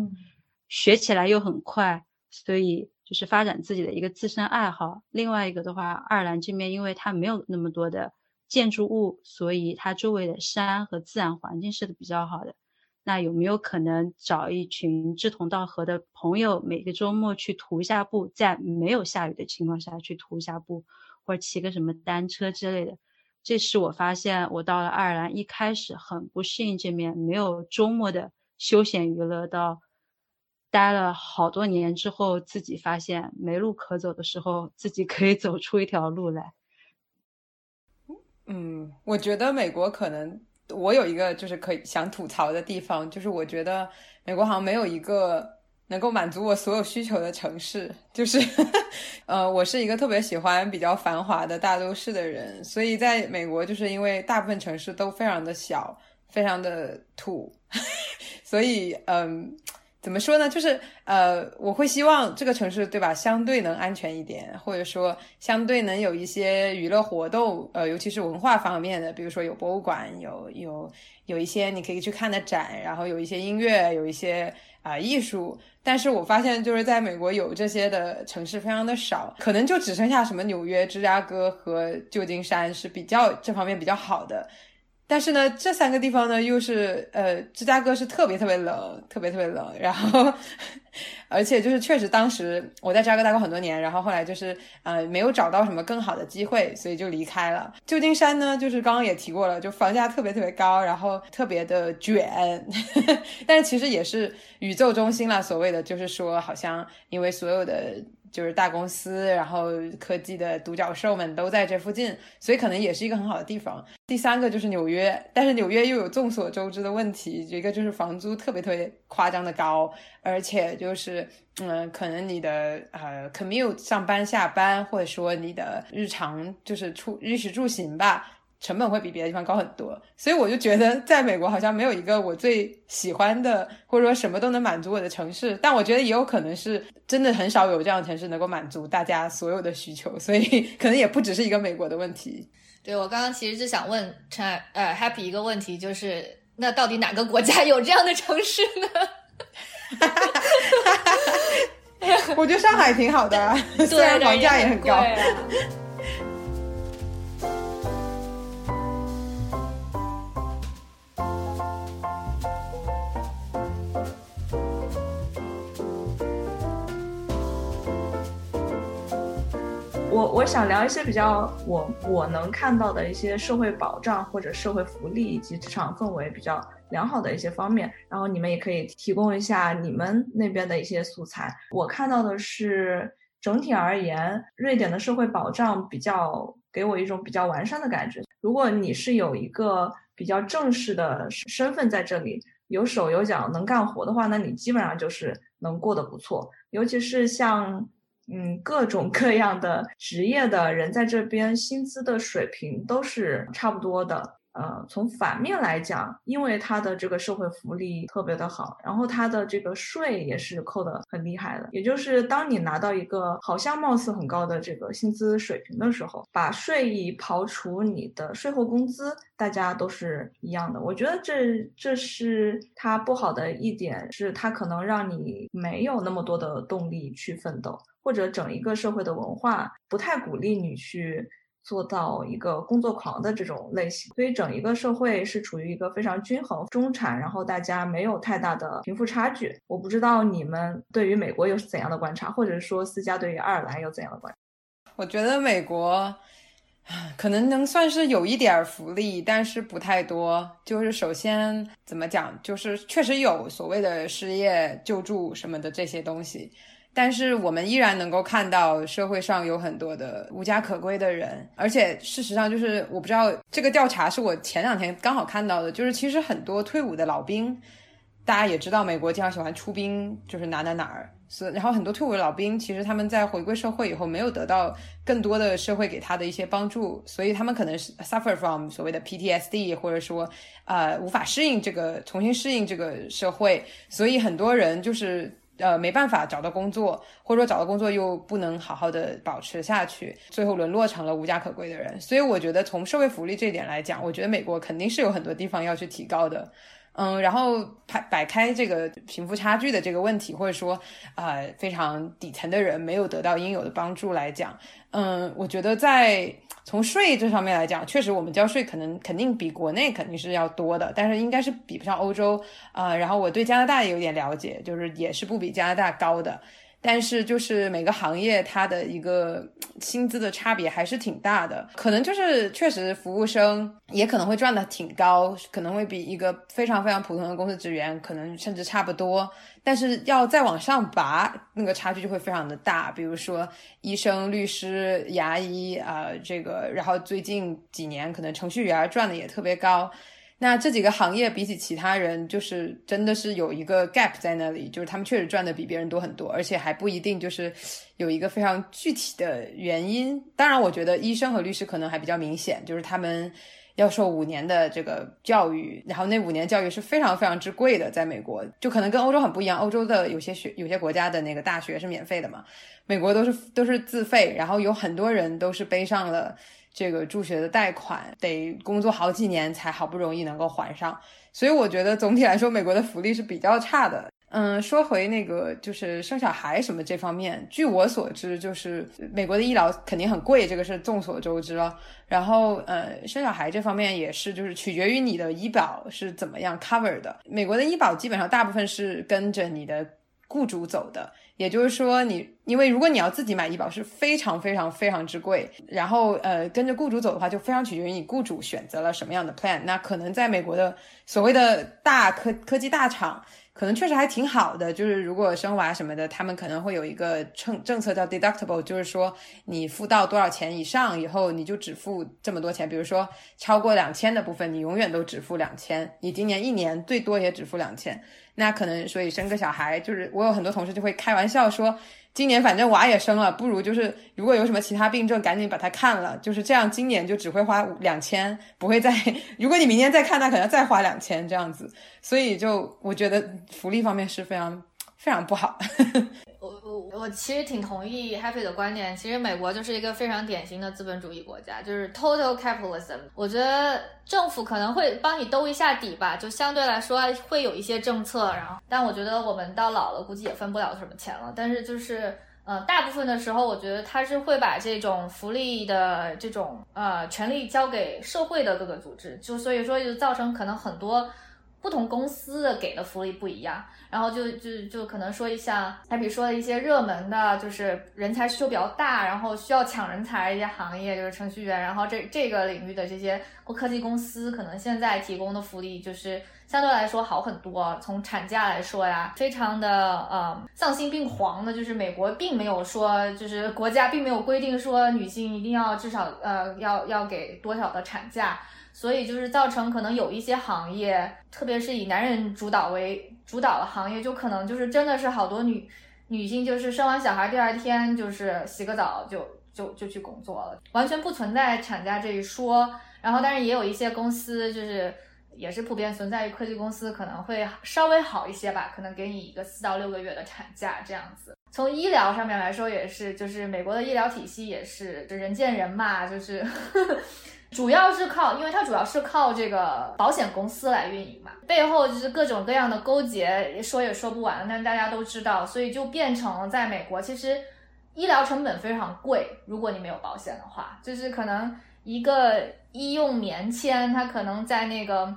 学起来又很快，所以就是发展自己的一个自身爱好。另外一个的话，爱尔兰这边因为它没有那么多的建筑物，所以它周围的山和自然环境是比较好的。那有没有可能找一群志同道合的朋友，每个周末去徒一下步，在没有下雨的情况下去徒一下步，或者骑个什么单车之类的？这是我发现，我到了爱尔兰一开始很不适应这面没有周末的休闲娱乐，到待了好多年之后，自己发现没路可走的时候，自己可以走出一条路来。嗯，我觉得美国可能我有一个就是可以想吐槽的地方，就是我觉得美国好像没有一个。能够满足我所有需求的城市，就是，呃，我是一个特别喜欢比较繁华的大都市的人，所以在美国，就是因为大部分城市都非常的小，非常的土，所以，嗯，怎么说呢？就是，呃，我会希望这个城市，对吧？相对能安全一点，或者说相对能有一些娱乐活动，呃，尤其是文化方面的，比如说有博物馆，有有有一些你可以去看的展，然后有一些音乐，有一些。啊，艺术，但是我发现就是在美国有这些的城市非常的少，可能就只剩下什么纽约、芝加哥和旧金山是比较这方面比较好的。但是呢，这三个地方呢，又是呃，芝加哥是特别特别冷，特别特别冷。然后，而且就是确实当时我在芝加哥待过很多年，然后后来就是呃，没有找到什么更好的机会，所以就离开了。旧金山呢，就是刚刚也提过了，就房价特别特别高，然后特别的卷。但是其实也是宇宙中心啦，所谓的就是说，好像因为所有的。就是大公司，然后科技的独角兽们都在这附近，所以可能也是一个很好的地方。第三个就是纽约，但是纽约又有众所周知的问题，一个就是房租特别特别夸张的高，而且就是嗯，可能你的呃 commute 上班下班，或者说你的日常就是出衣食住行吧。成本会比别的地方高很多，所以我就觉得在美国好像没有一个我最喜欢的，或者说什么都能满足我的城市。但我觉得也有可能是真的很少有这样的城市能够满足大家所有的需求，所以可能也不只是一个美国的问题。对我刚刚其实就想问陈呃 Happy 一个问题，就是那到底哪个国家有这样的城市呢？我觉得上海挺好的，虽然房价也很高。我我想聊一些比较我我能看到的一些社会保障或者社会福利以及职场氛围比较良好的一些方面，然后你们也可以提供一下你们那边的一些素材。我看到的是整体而言，瑞典的社会保障比较给我一种比较完善的感觉。如果你是有一个比较正式的身份在这里，有手有脚能干活的话，那你基本上就是能过得不错，尤其是像。嗯，各种各样的职业的人在这边，薪资的水平都是差不多的。呃，从反面来讲，因为它的这个社会福利特别的好，然后它的这个税也是扣的很厉害的。也就是当你拿到一个好像貌似很高的这个薪资水平的时候，把税一刨除，你的税后工资大家都是一样的。我觉得这这是它不好的一点，是它可能让你没有那么多的动力去奋斗，或者整一个社会的文化不太鼓励你去。做到一个工作狂的这种类型，所以整一个社会是处于一个非常均衡、中产，然后大家没有太大的贫富差距。我不知道你们对于美国又是怎样的观察，或者说思佳对于爱尔兰有怎样的观？我觉得美国可能能算是有一点福利，但是不太多。就是首先怎么讲，就是确实有所谓的失业救助什么的这些东西。但是我们依然能够看到社会上有很多的无家可归的人，而且事实上就是我不知道这个调查是我前两天刚好看到的，就是其实很多退伍的老兵，大家也知道美国经常喜欢出兵，就是哪哪哪儿，所然后很多退伍的老兵其实他们在回归社会以后没有得到更多的社会给他的一些帮助，所以他们可能是 suffer from 所谓的 PTSD，或者说呃无法适应这个重新适应这个社会，所以很多人就是。呃，没办法找到工作，或者说找到工作又不能好好的保持下去，最后沦落成了无家可归的人。所以我觉得从社会福利这一点来讲，我觉得美国肯定是有很多地方要去提高的。嗯，然后摆摆开这个贫富差距的这个问题，或者说啊非常底层的人没有得到应有的帮助来讲，嗯，我觉得在。从税这方面来讲，确实我们交税可能肯定比国内肯定是要多的，但是应该是比不上欧洲啊。然后我对加拿大也有点了解，就是也是不比加拿大高的。但是就是每个行业它的一个薪资的差别还是挺大的，可能就是确实服务生也可能会赚的挺高，可能会比一个非常非常普通的公司职员可能甚至差不多。但是要再往上拔，那个差距就会非常的大。比如说医生、律师、牙医啊，这个，然后最近几年可能程序员赚的也特别高。那这几个行业比起其他人，就是真的是有一个 gap 在那里，就是他们确实赚的比别人多很多，而且还不一定就是有一个非常具体的原因。当然，我觉得医生和律师可能还比较明显，就是他们要受五年的这个教育，然后那五年教育是非常非常之贵的，在美国就可能跟欧洲很不一样，欧洲的有些学有些国家的那个大学是免费的嘛，美国都是都是自费，然后有很多人都是背上了。这个助学的贷款得工作好几年才好不容易能够还上，所以我觉得总体来说美国的福利是比较差的。嗯，说回那个就是生小孩什么这方面，据我所知，就是美国的医疗肯定很贵，这个是众所周知了。然后呃，生小孩这方面也是，就是取决于你的医保是怎么样 cover 的。美国的医保基本上大部分是跟着你的雇主走的。也就是说，你因为如果你要自己买医保是非常非常非常之贵，然后呃跟着雇主走的话，就非常取决于你雇主选择了什么样的 plan。那可能在美国的所谓的大科科技大厂。可能确实还挺好的，就是如果生娃什么的，他们可能会有一个政政策叫 deductible，就是说你付到多少钱以上以后，你就只付这么多钱。比如说超过两千的部分，你永远都只付两千，你今年一年最多也只付两千。那可能所以生个小孩，就是我有很多同事就会开玩笑说。今年反正娃也生了，不如就是如果有什么其他病症，赶紧把它看了，就是这样。今年就只会花两千，不会再。如果你明年再看，那可能再花两千这样子。所以就我觉得福利方面是非常非常不好。我其实挺同意 Happy 的观点。其实美国就是一个非常典型的资本主义国家，就是 Total Capitalism。我觉得政府可能会帮你兜一下底吧，就相对来说会有一些政策。然后，但我觉得我们到老了估计也分不了什么钱了。但是就是，呃，大部分的时候，我觉得他是会把这种福利的这种呃权利交给社会的各个组织，就所以说就造成可能很多。不同公司的给的福利不一样，然后就就就可能说一下，还比如说一些热门的，就是人才需求比较大，然后需要抢人才一些行业，就是程序员，然后这这个领域的这些科技公司，可能现在提供的福利就是相对来说好很多。从产假来说呀，非常的呃丧心病狂的，就是美国并没有说，就是国家并没有规定说女性一定要至少呃要要给多少的产假。所以就是造成可能有一些行业，特别是以男人主导为主导的行业，就可能就是真的是好多女女性就是生完小孩第二天就是洗个澡就就就去工作了，完全不存在产假这一说。然后，但是也有一些公司就是也是普遍存在于科技公司，可能会稍微好一些吧，可能给你一个四到六个月的产假这样子。从医疗上面来说，也是，就是美国的医疗体系也是，就人见人骂，就是 主要是靠，因为它主要是靠这个保险公司来运营嘛，背后就是各种各样的勾结，说也说不完，但大家都知道，所以就变成了在美国，其实医疗成本非常贵，如果你没有保险的话，就是可能一个医用棉签，它可能在那个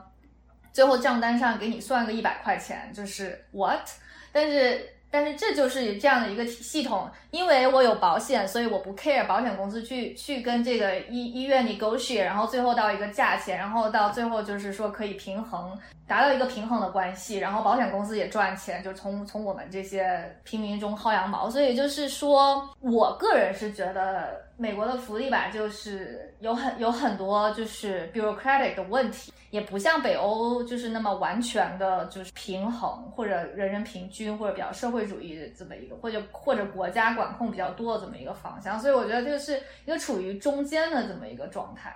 最后账单上给你算个一百块钱，就是 what，但是。但是这就是这样的一个系统，因为我有保险，所以我不 care 保险公司去去跟这个医医院 negotiate，然后最后到一个价钱，然后到最后就是说可以平衡，达到一个平衡的关系，然后保险公司也赚钱，就从从我们这些平民中薅羊毛。所以就是说我个人是觉得美国的福利吧，就是有很有很多就是 bureaucratic 的问题。也不像北欧就是那么完全的，就是平衡或者人人平均或者比较社会主义的这么一个，或者或者国家管控比较多的这么一个方向，所以我觉得这个是一个处于中间的这么一个状态。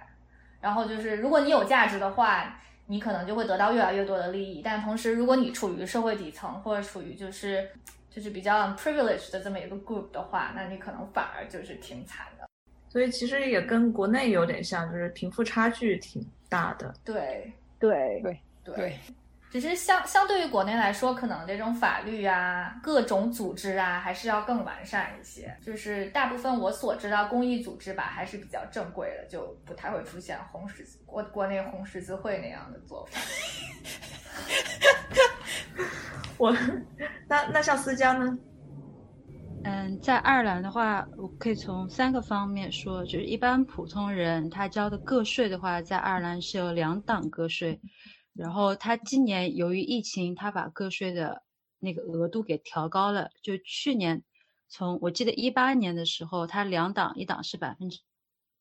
然后就是如果你有价值的话，你可能就会得到越来越多的利益，但同时如果你处于社会底层或者处于就是就是比较 privileged 的这么一个 group 的话，那你可能反而就是挺惨的。所以其实也跟国内有点像，就是贫富差距挺。大的，对。对。对。对，只是相相对于国内来说，可能这种法律啊、各种组织啊，还是要更完善一些。就是大部分我所知道公益组织吧，还是比较正规的，就不太会出现红十字国国内红十字会那样的做法。我那那像私家呢？嗯，在爱尔兰的话，我可以从三个方面说，就是一般普通人他交的个税的话，在爱尔兰是有两档个税，然后他今年由于疫情，他把个税的那个额度给调高了，就去年从我记得一八年的时候，他两档，一档是百分之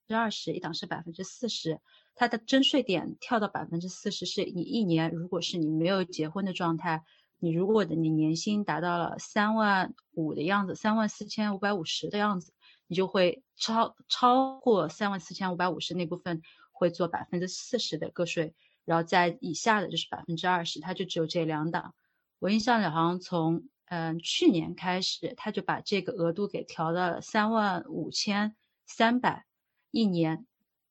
二十，一档是百分之四十，它的征税点跳到百分之四十，是你一年如果是你没有结婚的状态。你如果的你年薪达到了三万五的样子，三万四千五百五十的样子，你就会超超过三万四千五百五十那部分会做百分之四十的个税，然后在以下的就是百分之二十，它就只有这两档。我印象里好像从嗯去年开始，他就把这个额度给调到了三万五千三百一年，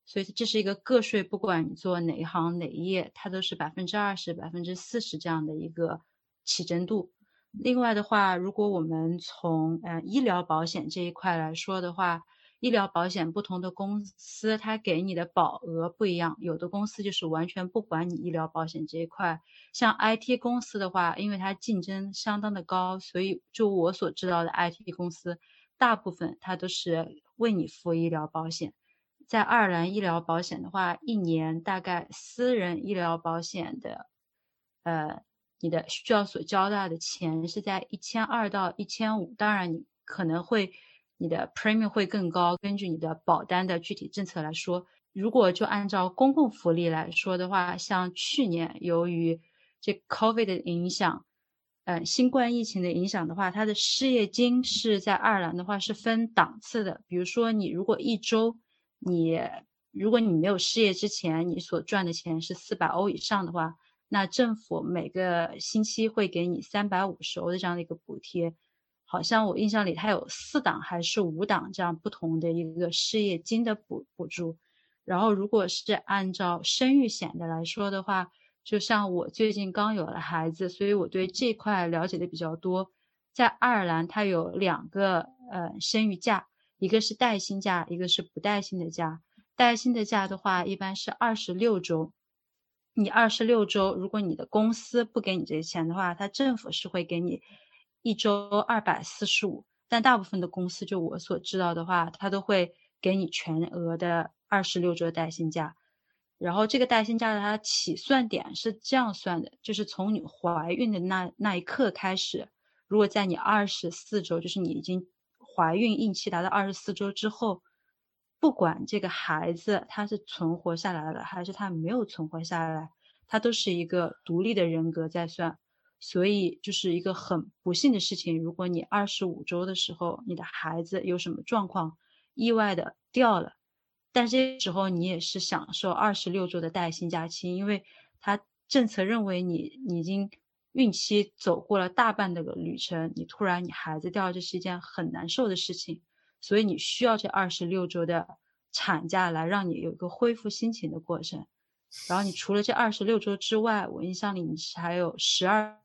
所以这是一个个税，不管你做哪一行哪一业，它都是百分之二十、百分之四十这样的一个。起征度。另外的话，如果我们从嗯医疗保险这一块来说的话，医疗保险不同的公司它给你的保额不一样，有的公司就是完全不管你医疗保险这一块。像 IT 公司的话，因为它竞争相当的高，所以就我所知道的 IT 公司，大部分它都是为你付医疗保险。在爱尔兰医疗保险的话，一年大概私人医疗保险的，呃。你的需要所交纳的钱是在一千二到一千五，当然你可能会你的 premium 会更高。根据你的保单的具体政策来说，如果就按照公共福利来说的话，像去年由于这 COVID 的影响，嗯，新冠疫情的影响的话，它的失业金是在爱尔兰的话是分档次的。比如说你如果一周你如果你没有失业之前，你所赚的钱是四百欧以上的话。那政府每个星期会给你三百五十欧的这样的一个补贴，好像我印象里它有四档还是五档这样不同的一个失业金的补补助。然后如果是按照生育险的来说的话，就像我最近刚有了孩子，所以我对这块了解的比较多。在爱尔兰，它有两个呃生育假，一个是带薪假，一个是不带薪的假。带薪的假的话，一般是二十六周。你二十六周，如果你的公司不给你这些钱的话，它政府是会给你一周二百四十五。但大部分的公司，就我所知道的话，他都会给你全额的二十六周带薪假。然后这个带薪假的它起算点是这样算的，就是从你怀孕的那那一刻开始，如果在你二十四周，就是你已经怀孕孕期达到二十四周之后。不管这个孩子他是存活下来了，还是他没有存活下来，他都是一个独立的人格在算，所以就是一个很不幸的事情。如果你二十五周的时候，你的孩子有什么状况，意外的掉了，但这时候你也是享受二十六周的带薪假期，因为他政策认为你你已经孕期走过了大半的旅程，你突然你孩子掉，这是一件很难受的事情，所以你需要这二十六周的产假来让你有一个恢复心情的过程。然后你除了这二十六周之外，我印象里你是还有十二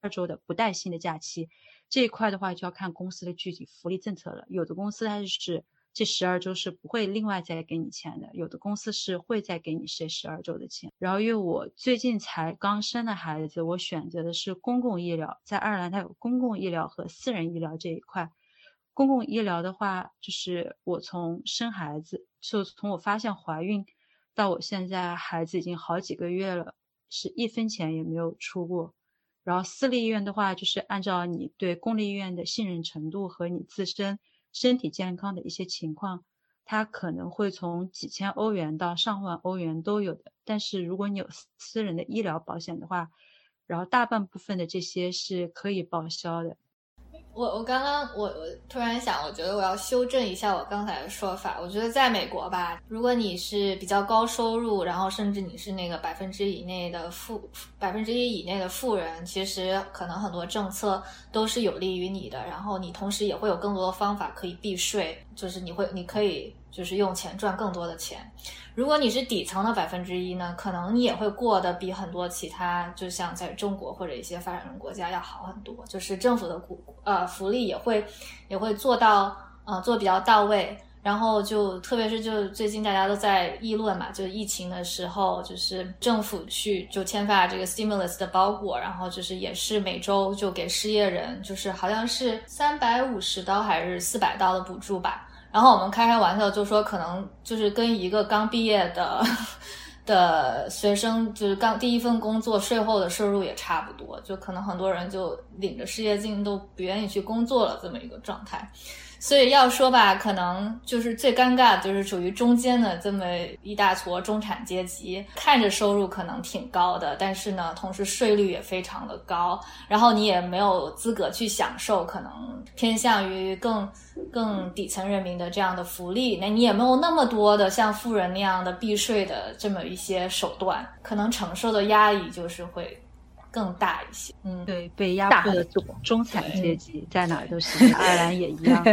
二周的不带薪的假期。这一块的话就要看公司的具体福利政策了。有的公司它是这十二周是不会另外再给你钱的，有的公司是会再给你这十二周的钱。然后因为我最近才刚生的孩子，我选择的是公共医疗，在爱尔兰它有公共医疗和私人医疗这一块。公共医疗的话，就是我从生孩子，就从我发现怀孕。到我现在，孩子已经好几个月了，是一分钱也没有出过。然后私立医院的话，就是按照你对公立医院的信任程度和你自身身体健康的一些情况，它可能会从几千欧元到上万欧元都有的。但是如果你有私人的医疗保险的话，然后大半部分的这些是可以报销的。我我刚刚我我突然想，我觉得我要修正一下我刚才的说法。我觉得在美国吧，如果你是比较高收入，然后甚至你是那个百分之以内的富百分之一以内的富人，其实可能很多政策都是有利于你的。然后你同时也会有更多的方法可以避税，就是你会你可以就是用钱赚更多的钱。如果你是底层的百分之一呢，可能你也会过得比很多其他，就像在中国或者一些发展中国家要好很多。就是政府的股呃福利也会也会做到呃做比较到位。然后就特别是就最近大家都在议论嘛，就疫情的时候，就是政府去就签发这个 stimulus 的包裹，然后就是也是每周就给失业人，就是好像是三百五十刀还是四百刀的补助吧。然后我们开开玩笑，就说可能就是跟一个刚毕业的 的学生，就是刚第一份工作税后的收入也差不多，就可能很多人就领着失业金都不愿意去工作了，这么一个状态。所以要说吧，可能就是最尴尬的就是属于中间的这么一大撮中产阶级，看着收入可能挺高的，但是呢，同时税率也非常的高，然后你也没有资格去享受可能偏向于更更底层人民的这样的福利，那你也没有那么多的像富人那样的避税的这么一些手段，可能承受的压力就是会。更大一些，嗯，对，被压迫的中产阶级在哪儿都行，爱尔兰也一样，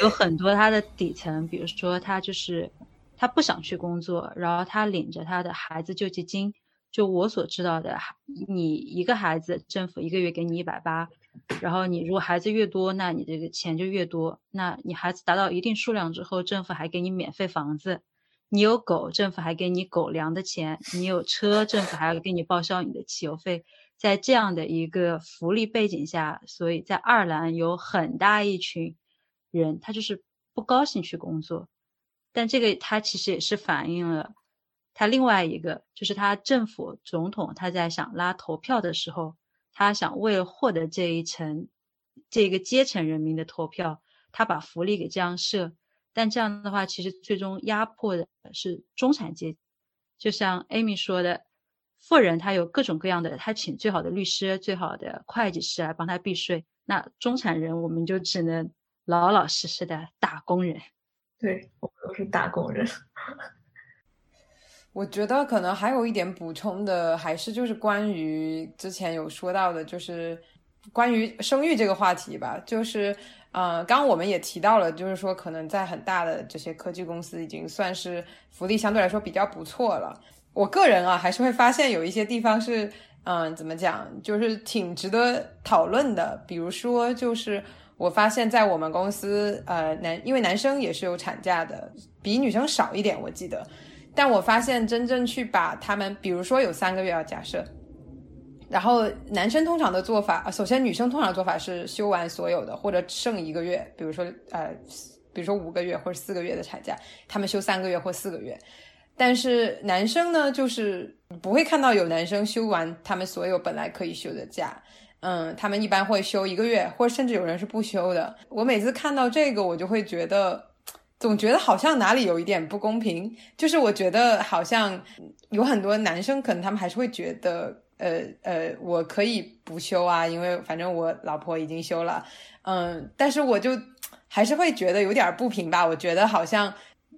有很多他的底层，比如说他就是他不想去工作，然后他领着他的孩子救济金，就我所知道的，你一个孩子政府一个月给你一百八，然后你如果孩子越多，那你这个钱就越多，那你孩子达到一定数量之后，政府还给你免费房子，你有狗，政府还给你狗粮的钱，你有车，政府还要给你报销你的汽油费。在这样的一个福利背景下，所以在爱尔兰有很大一群人，他就是不高兴去工作。但这个他其实也是反映了他另外一个，就是他政府总统他在想拉投票的时候，他想为了获得这一层这个阶层人民的投票，他把福利给这样设。但这样的话，其实最终压迫的是中产阶级，就像 Amy 说的。富人他有各种各样的，他请最好的律师、最好的会计师来帮他避税。那中产人我们就只能老老实实的打工人。对，我们都是打工人。我觉得可能还有一点补充的，还是就是关于之前有说到的，就是关于生育这个话题吧。就是呃，刚刚我们也提到了，就是说可能在很大的这些科技公司已经算是福利相对来说比较不错了。我个人啊，还是会发现有一些地方是，嗯，怎么讲，就是挺值得讨论的。比如说，就是我发现，在我们公司，呃，男因为男生也是有产假的，比女生少一点，我记得。但我发现，真正去把他们，比如说有三个月要假设，然后男生通常的做法，首先女生通常做法是休完所有的，或者剩一个月，比如说呃，比如说五个月或者四个月的产假，他们休三个月或四个月。但是男生呢，就是不会看到有男生休完他们所有本来可以休的假，嗯，他们一般会休一个月，或者甚至有人是不休的。我每次看到这个，我就会觉得，总觉得好像哪里有一点不公平。就是我觉得好像有很多男生可能他们还是会觉得，呃呃，我可以不休啊，因为反正我老婆已经休了，嗯，但是我就。还是会觉得有点不平吧。我觉得好像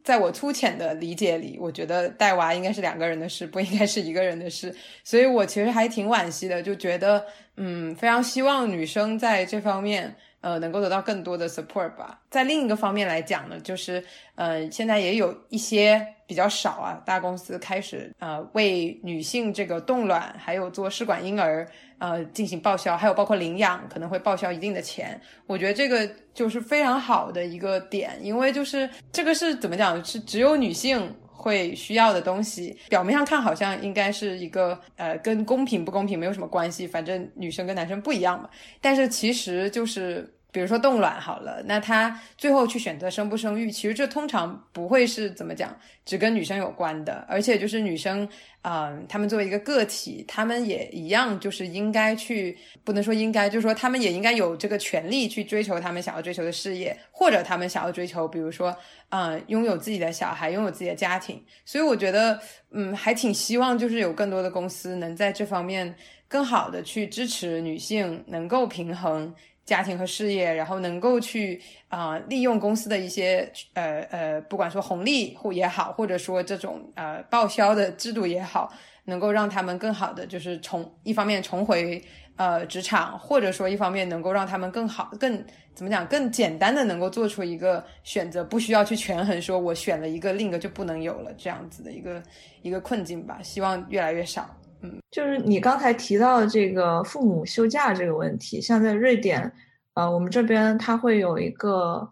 在我粗浅的理解里，我觉得带娃应该是两个人的事，不应该是一个人的事。所以我其实还挺惋惜的，就觉得嗯，非常希望女生在这方面。呃，能够得到更多的 support 吧。在另一个方面来讲呢，就是呃，现在也有一些比较少啊，大公司开始呃为女性这个冻卵还有做试管婴儿呃进行报销，还有包括领养可能会报销一定的钱。我觉得这个就是非常好的一个点，因为就是这个是怎么讲，是只有女性。会需要的东西，表面上看好像应该是一个呃，跟公平不公平没有什么关系，反正女生跟男生不一样嘛。但是其实就是。比如说冻卵好了，那他最后去选择生不生育，其实这通常不会是怎么讲，只跟女生有关的，而且就是女生，嗯，他们作为一个个体，他们也一样，就是应该去，不能说应该，就是说他们也应该有这个权利去追求他们想要追求的事业，或者他们想要追求，比如说，嗯，拥有自己的小孩，拥有自己的家庭。所以我觉得，嗯，还挺希望就是有更多的公司能在这方面更好的去支持女性，能够平衡。家庭和事业，然后能够去啊利用公司的一些呃呃，不管说红利或也好，或者说这种呃报销的制度也好，能够让他们更好的就是重一方面重回呃职场，或者说一方面能够让他们更好更怎么讲更简单的能够做出一个选择，不需要去权衡说我选了一个另一个就不能有了这样子的一个一个困境吧。希望越来越少。嗯，就是你刚才提到的这个父母休假这个问题，像在瑞典，呃，我们这边它会有一个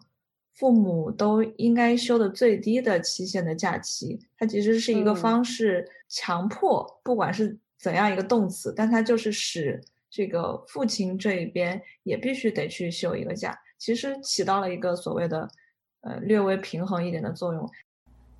父母都应该休的最低的期限的假期，它其实是一个方式，强迫不管是怎样一个动词，但它就是使这个父亲这一边也必须得去休一个假，其实起到了一个所谓的呃略微平衡一点的作用。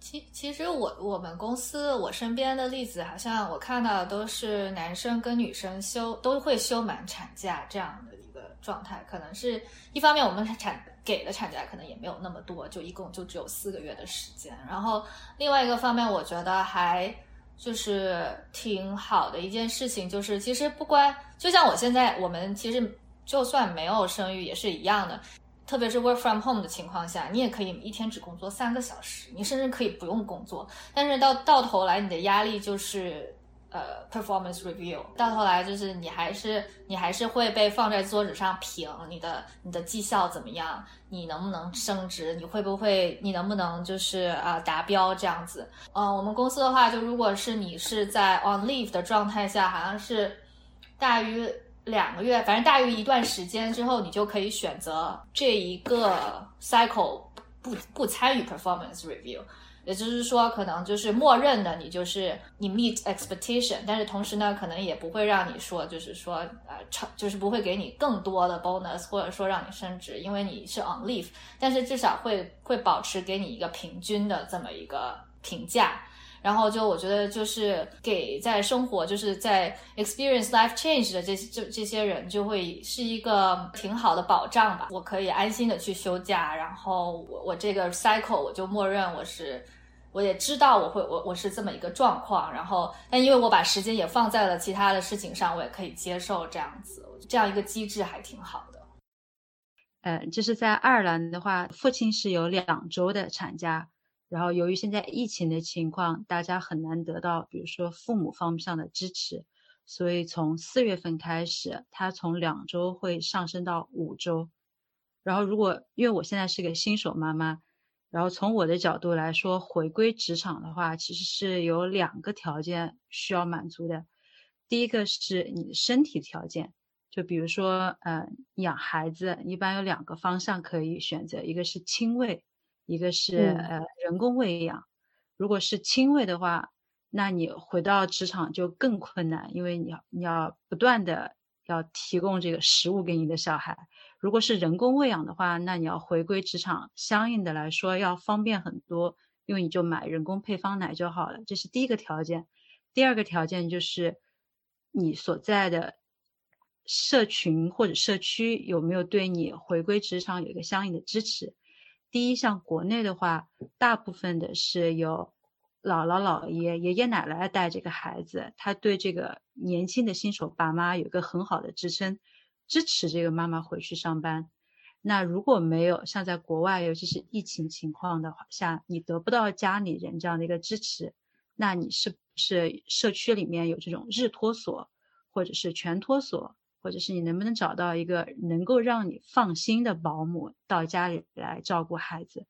其其实我我们公司我身边的例子，好像我看到的都是男生跟女生休都会休满产假这样的一个状态。可能是一方面，我们产给的产假可能也没有那么多，就一共就只有四个月的时间。然后另外一个方面，我觉得还就是挺好的一件事情，就是其实不关就像我现在，我们其实就算没有生育也是一样的。特别是 work from home 的情况下，你也可以一天只工作三个小时，你甚至可以不用工作。但是到到头来，你的压力就是呃 performance review，到头来就是你还是你还是会被放在桌子上评你的你的绩效怎么样，你能不能升职，你会不会你能不能就是啊达标这样子。嗯，我们公司的话，就如果是你是在 on leave 的状态下，好像是大于。两个月，反正大于一段时间之后，你就可以选择这一个 cycle 不不参与 performance review，也就是说，可能就是默认的你就是你 meet expectation，但是同时呢，可能也不会让你说就是说呃超就是不会给你更多的 bonus，或者说让你升职，因为你是 on leave，但是至少会会保持给你一个平均的这么一个评价。然后就我觉得就是给在生活就是在 experience life change 的这这这些人就会是一个挺好的保障吧。我可以安心的去休假，然后我我这个 cycle 我就默认我是，我也知道我会我我是这么一个状况。然后但因为我把时间也放在了其他的事情上，我也可以接受这样子，这样一个机制还挺好的。呃，就是在爱尔兰的话，父亲是有两周的产假。然后，由于现在疫情的情况，大家很难得到，比如说父母方向的支持，所以从四月份开始，他从两周会上升到五周。然后，如果因为我现在是个新手妈妈，然后从我的角度来说，回归职场的话，其实是有两个条件需要满足的。第一个是你的身体条件，就比如说，呃，养孩子一般有两个方向可以选择，一个是亲喂。一个是呃人工喂养，如果是亲喂的话，那你回到职场就更困难，因为你要你要不断的要提供这个食物给你的小孩。如果是人工喂养的话，那你要回归职场，相应的来说要方便很多，因为你就买人工配方奶就好了。这是第一个条件。第二个条件就是你所在的社群或者社区有没有对你回归职场有一个相应的支持。第一，像国内的话，大部分的是由姥姥、姥爷、爷爷奶奶带这个孩子，他对这个年轻的新手爸妈有一个很好的支撑，支持这个妈妈回去上班。那如果没有像在国外，尤其是疫情情况的下，你得不到家里人这样的一个支持，那你是不是社区里面有这种日托所，或者是全托所，或者是你能不能找到一个能够让你放心的保姆到家里来照顾孩子？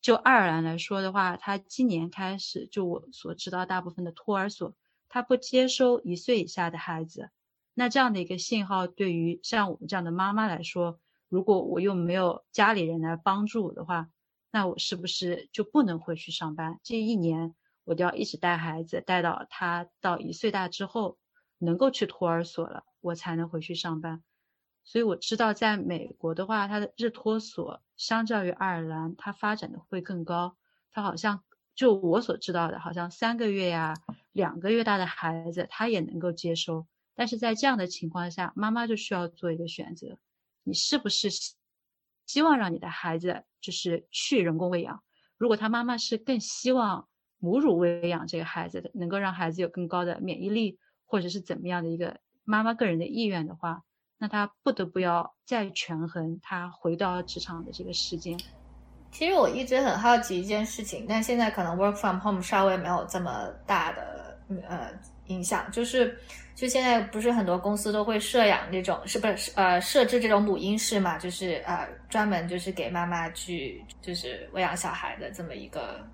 就爱尔兰来说的话，他今年开始，就我所知道，大部分的托儿所，他不接收一岁以下的孩子。那这样的一个信号，对于像我们这样的妈妈来说，如果我又没有家里人来帮助我的话，那我是不是就不能回去上班？这一年我都要一直带孩子，带到他到一岁大之后，能够去托儿所了，我才能回去上班。所以我知道，在美国的话，它的日托所相较于爱尔兰，它发展的会更高。它好像就我所知道的，好像三个月呀、两个月大的孩子，他也能够接收。但是在这样的情况下，妈妈就需要做一个选择：你是不是希望让你的孩子就是去人工喂养？如果他妈妈是更希望母乳喂养这个孩子的，能够让孩子有更高的免疫力，或者是怎么样的一个妈妈个人的意愿的话。那他不得不要再权衡他回到职场的这个时间。其实我一直很好奇一件事情，但现在可能 work from home 稍微没有这么大的呃影响，就是就现在不是很多公司都会设养这种是不是呃设置这种母婴室嘛？就是呃专门就是给妈妈去就是喂养小孩的这么一个。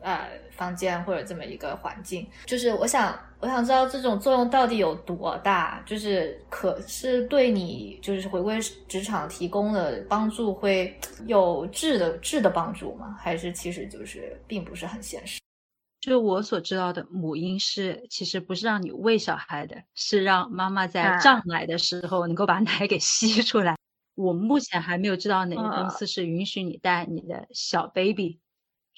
呃，房间或者这么一个环境，就是我想，我想知道这种作用到底有多大，就是可是对你就是回归职场提供的帮助会有质的质的帮助吗？还是其实就是并不是很现实？就我所知道的，母婴是其实不是让你喂小孩的，是让妈妈在胀奶的时候能够把奶给吸出来。我目前还没有知道哪个公司是允许你带你的小 baby。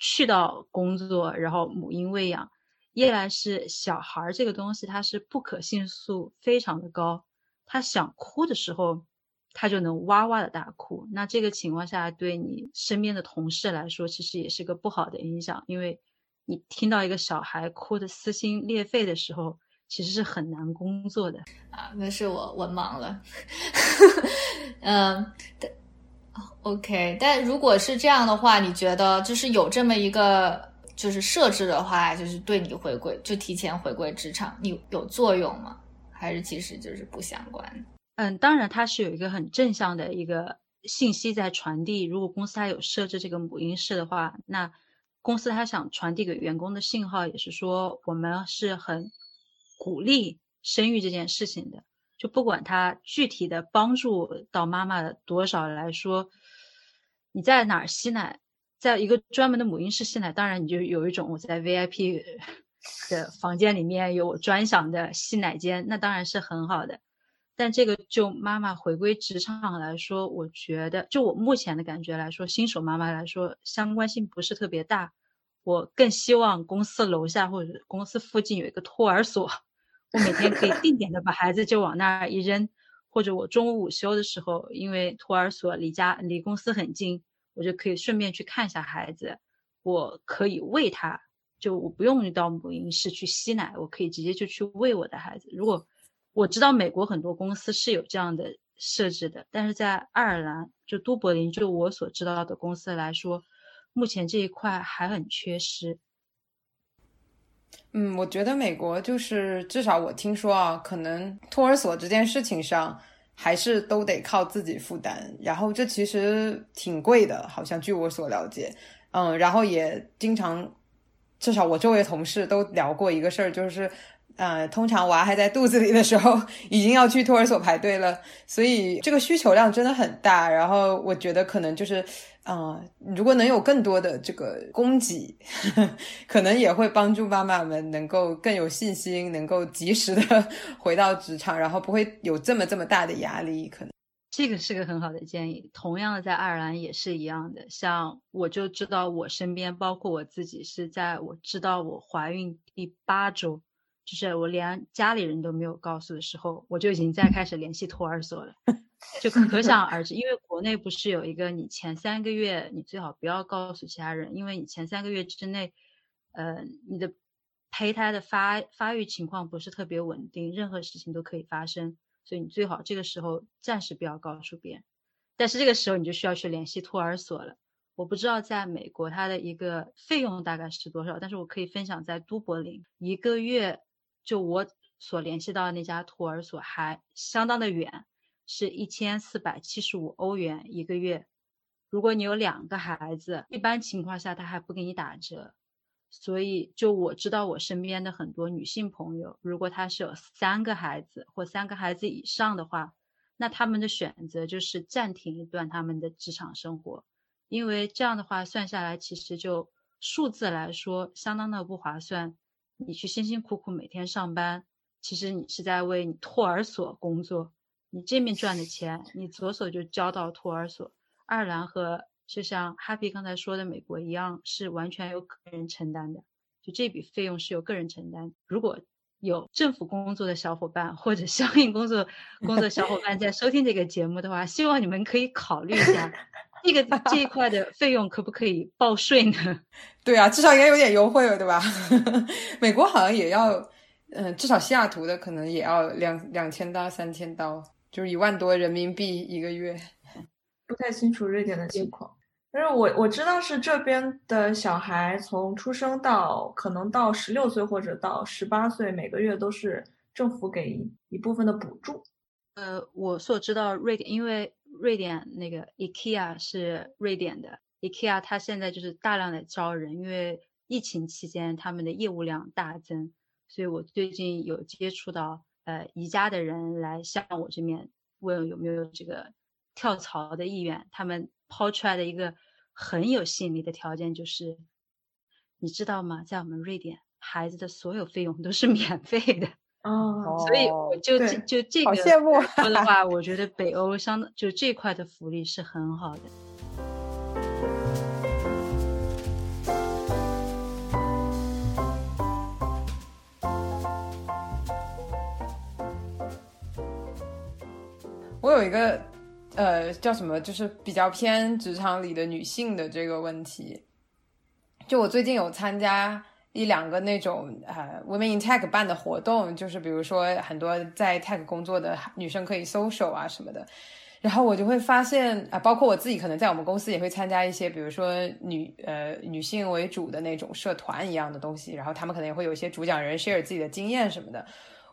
去到工作，然后母婴喂养，一来是小孩儿这个东西，它是不可信度非常的高，他想哭的时候，他就能哇哇的大哭。那这个情况下，对你身边的同事来说，其实也是个不好的影响，因为你听到一个小孩哭的撕心裂肺的时候，其实是很难工作的啊。那是我文盲了，嗯。OK，但如果是这样的话，你觉得就是有这么一个就是设置的话，就是对你回归就提前回归职场，你有作用吗？还是其实就是不相关？嗯，当然它是有一个很正向的一个信息在传递。如果公司它有设置这个母婴室的话，那公司它想传递给员工的信号也是说我们是很鼓励生育这件事情的。就不管它具体的帮助到妈妈的多少来说。你在哪儿吸奶，在一个专门的母婴室吸奶，当然你就有一种我在 VIP 的房间里面有专享的吸奶间，那当然是很好的。但这个就妈妈回归职场来说，我觉得就我目前的感觉来说，新手妈妈来说相关性不是特别大。我更希望公司楼下或者公司附近有一个托儿所，我每天可以定点的把孩子就往那儿一扔。或者我中午午休的时候，因为托儿所离家离公司很近，我就可以顺便去看一下孩子。我可以喂他，就我不用到母婴室去吸奶，我可以直接就去喂我的孩子。如果我知道美国很多公司是有这样的设置的，但是在爱尔兰就都柏林，就我所知道的公司来说，目前这一块还很缺失。嗯，我觉得美国就是至少我听说啊，可能托儿所这件事情上还是都得靠自己负担，然后这其实挺贵的，好像据我所了解，嗯，然后也经常，至少我周围同事都聊过一个事儿，就是，呃，通常娃还在肚子里的时候，已经要去托儿所排队了，所以这个需求量真的很大，然后我觉得可能就是。啊，如果能有更多的这个供给，可能也会帮助妈妈们能够更有信心，能够及时的 回到职场，然后不会有这么这么大的压力。可能这个是个很好的建议。同样的，在爱尔兰也是一样的。像我就知道，我身边包括我自己，是在我知道我怀孕第八周，就是我连家里人都没有告诉的时候，我就已经在开始联系托儿所了。就可想而知，因为国内不是有一个，你前三个月你最好不要告诉其他人，因为你前三个月之内，呃，你的胚胎的发发育情况不是特别稳定，任何事情都可以发生，所以你最好这个时候暂时不要告诉别人。但是这个时候你就需要去联系托儿所了。我不知道在美国它的一个费用大概是多少，但是我可以分享在都柏林一个月，就我所联系到的那家托儿所还相当的远，是一千四百七十五欧元一个月。如果你有两个孩子，一般情况下他还不给你打折。所以，就我知道我身边的很多女性朋友，如果她是有三个孩子或三个孩子以上的话，那他们的选择就是暂停一段他们的职场生活。因为这样的话算下来，其实就数字来说相当的不划算。你去辛辛苦苦每天上班，其实你是在为你托儿所工作。你这面赚的钱，你左手就交到托儿所。爱尔兰和就像 Happy 刚才说的美国一样，是完全由个人承担的。就这笔费用是由个人承担。如果有政府工作的小伙伴或者相应工作工作小伙伴在收听这个节目的话，希望你们可以考虑一下。这个这一块的费用可不可以报税呢？对啊，至少应该有点优惠了，对吧？美国好像也要，嗯，至少西雅图的可能也要两两千到三千刀，就是一万多人民币一个月。不太清楚瑞典的情况，但是我我知道是这边的小孩从出生到可能到十六岁或者到十八岁，每个月都是政府给一部分的补助。呃，我所知道瑞典，因为。瑞典那个 IKEA 是瑞典的 IKEA，它现在就是大量的招人，因为疫情期间他们的业务量大增，所以我最近有接触到呃宜家的人来向我这边问有没有这个跳槽的意愿。他们抛出来的一个很有吸引力的条件就是，你知道吗？在我们瑞典，孩子的所有费用都是 免费的。哦，所以我就就这个说的话，我觉得北欧相当就这块的福利是很好的。有一个呃叫什么，就是比较偏职场里的女性的这个问题，就我最近有参加。一两个那种呃，Women in Tech 办的活动，就是比如说很多在 Tech 工作的女生可以 social 啊什么的，然后我就会发现啊，包括我自己可能在我们公司也会参加一些，比如说女呃女性为主的那种社团一样的东西，然后他们可能也会有一些主讲人 share 自己的经验什么的，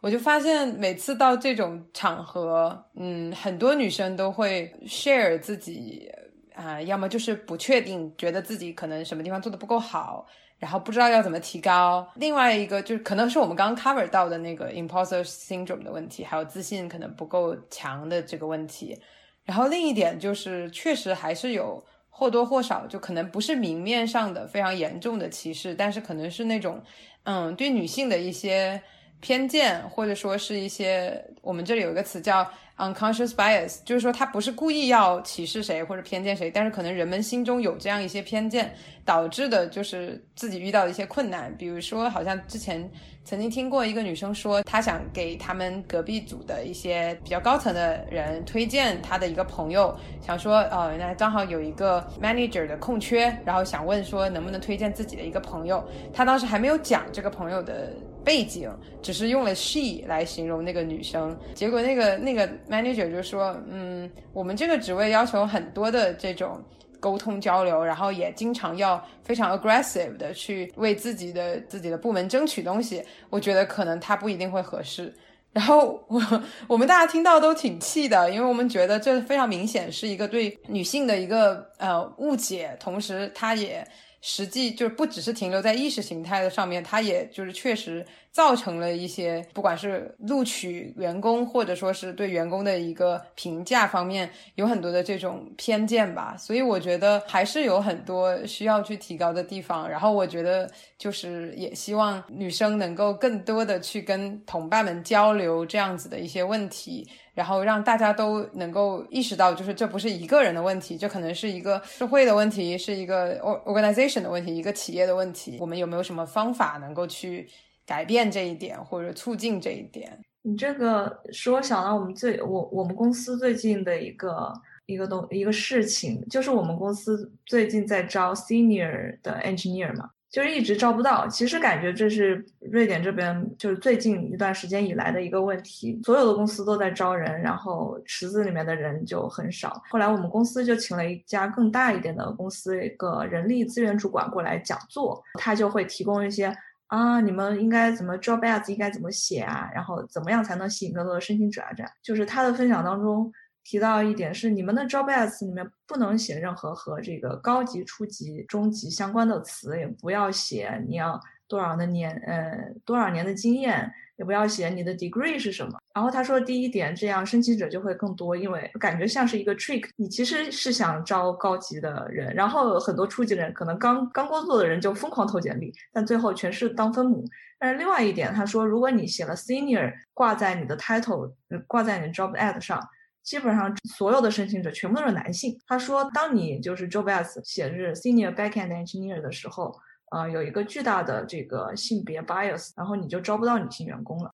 我就发现每次到这种场合，嗯，很多女生都会 share 自己啊，要么就是不确定，觉得自己可能什么地方做的不够好。然后不知道要怎么提高，另外一个就是可能是我们刚刚 cover 到的那个 imposter syndrome 的问题，还有自信可能不够强的这个问题。然后另一点就是，确实还是有或多或少，就可能不是明面上的非常严重的歧视，但是可能是那种，嗯，对女性的一些偏见，或者说是一些我们这里有一个词叫。unconscious bias 就是说他不是故意要歧视谁或者偏见谁，但是可能人们心中有这样一些偏见，导致的就是自己遇到的一些困难。比如说，好像之前曾经听过一个女生说，她想给他们隔壁组的一些比较高层的人推荐她的一个朋友，想说，哦，原来刚好有一个 manager 的空缺，然后想问说能不能推荐自己的一个朋友。她当时还没有讲这个朋友的。背景只是用了 she 来形容那个女生，结果那个那个 manager 就说，嗯，我们这个职位要求很多的这种沟通交流，然后也经常要非常 aggressive 的去为自己的自己的部门争取东西，我觉得可能他不一定会合适。然后我 我们大家听到都挺气的，因为我们觉得这非常明显是一个对女性的一个呃误解，同时她也。实际就是不只是停留在意识形态的上面，它也就是确实造成了一些，不管是录取员工，或者说是对员工的一个评价方面，有很多的这种偏见吧。所以我觉得还是有很多需要去提高的地方。然后我觉得就是也希望女生能够更多的去跟同伴们交流这样子的一些问题。然后让大家都能够意识到，就是这不是一个人的问题，这可能是一个社会的问题，是一个 organization 的问题，一个企业的问题。我们有没有什么方法能够去改变这一点，或者促进这一点？你这个使我想到我们最我我们公司最近的一个一个东一个事情，就是我们公司最近在招 senior 的 engineer 嘛，就是一直招不到。其实感觉这是瑞典这边就是最近一段时间以来的一个问题，所有的公司都在招人，然后池子里面的人就很少。后来我们公司就请了一家更大一点的公司一个人力资源主管过来讲座，他就会提供一些啊，你们应该怎么 job ads 应该怎么写啊，然后怎么样才能吸引更多的申请者啊？这样就是他的分享当中。提到一点是，你们的 job ads 里面不能写任何和这个高级、初级、中级相关的词，也不要写你要多少的年，呃，多少年的经验，也不要写你的 degree 是什么。然后他说，第一点，这样申请者就会更多，因为感觉像是一个 trick。你其实是想招高级的人，然后很多初级的人可能刚刚工作的人就疯狂投简历，但最后全是当分母。但是另外一点，他说，如果你写了 senior 挂在你的 title，挂在你的 job ad 上。基本上所有的申请者全部都是男性。他说，当你就是 job ads 写是 senior backend engineer 的时候，呃，有一个巨大的这个性别 bias，然后你就招不到女性员工了。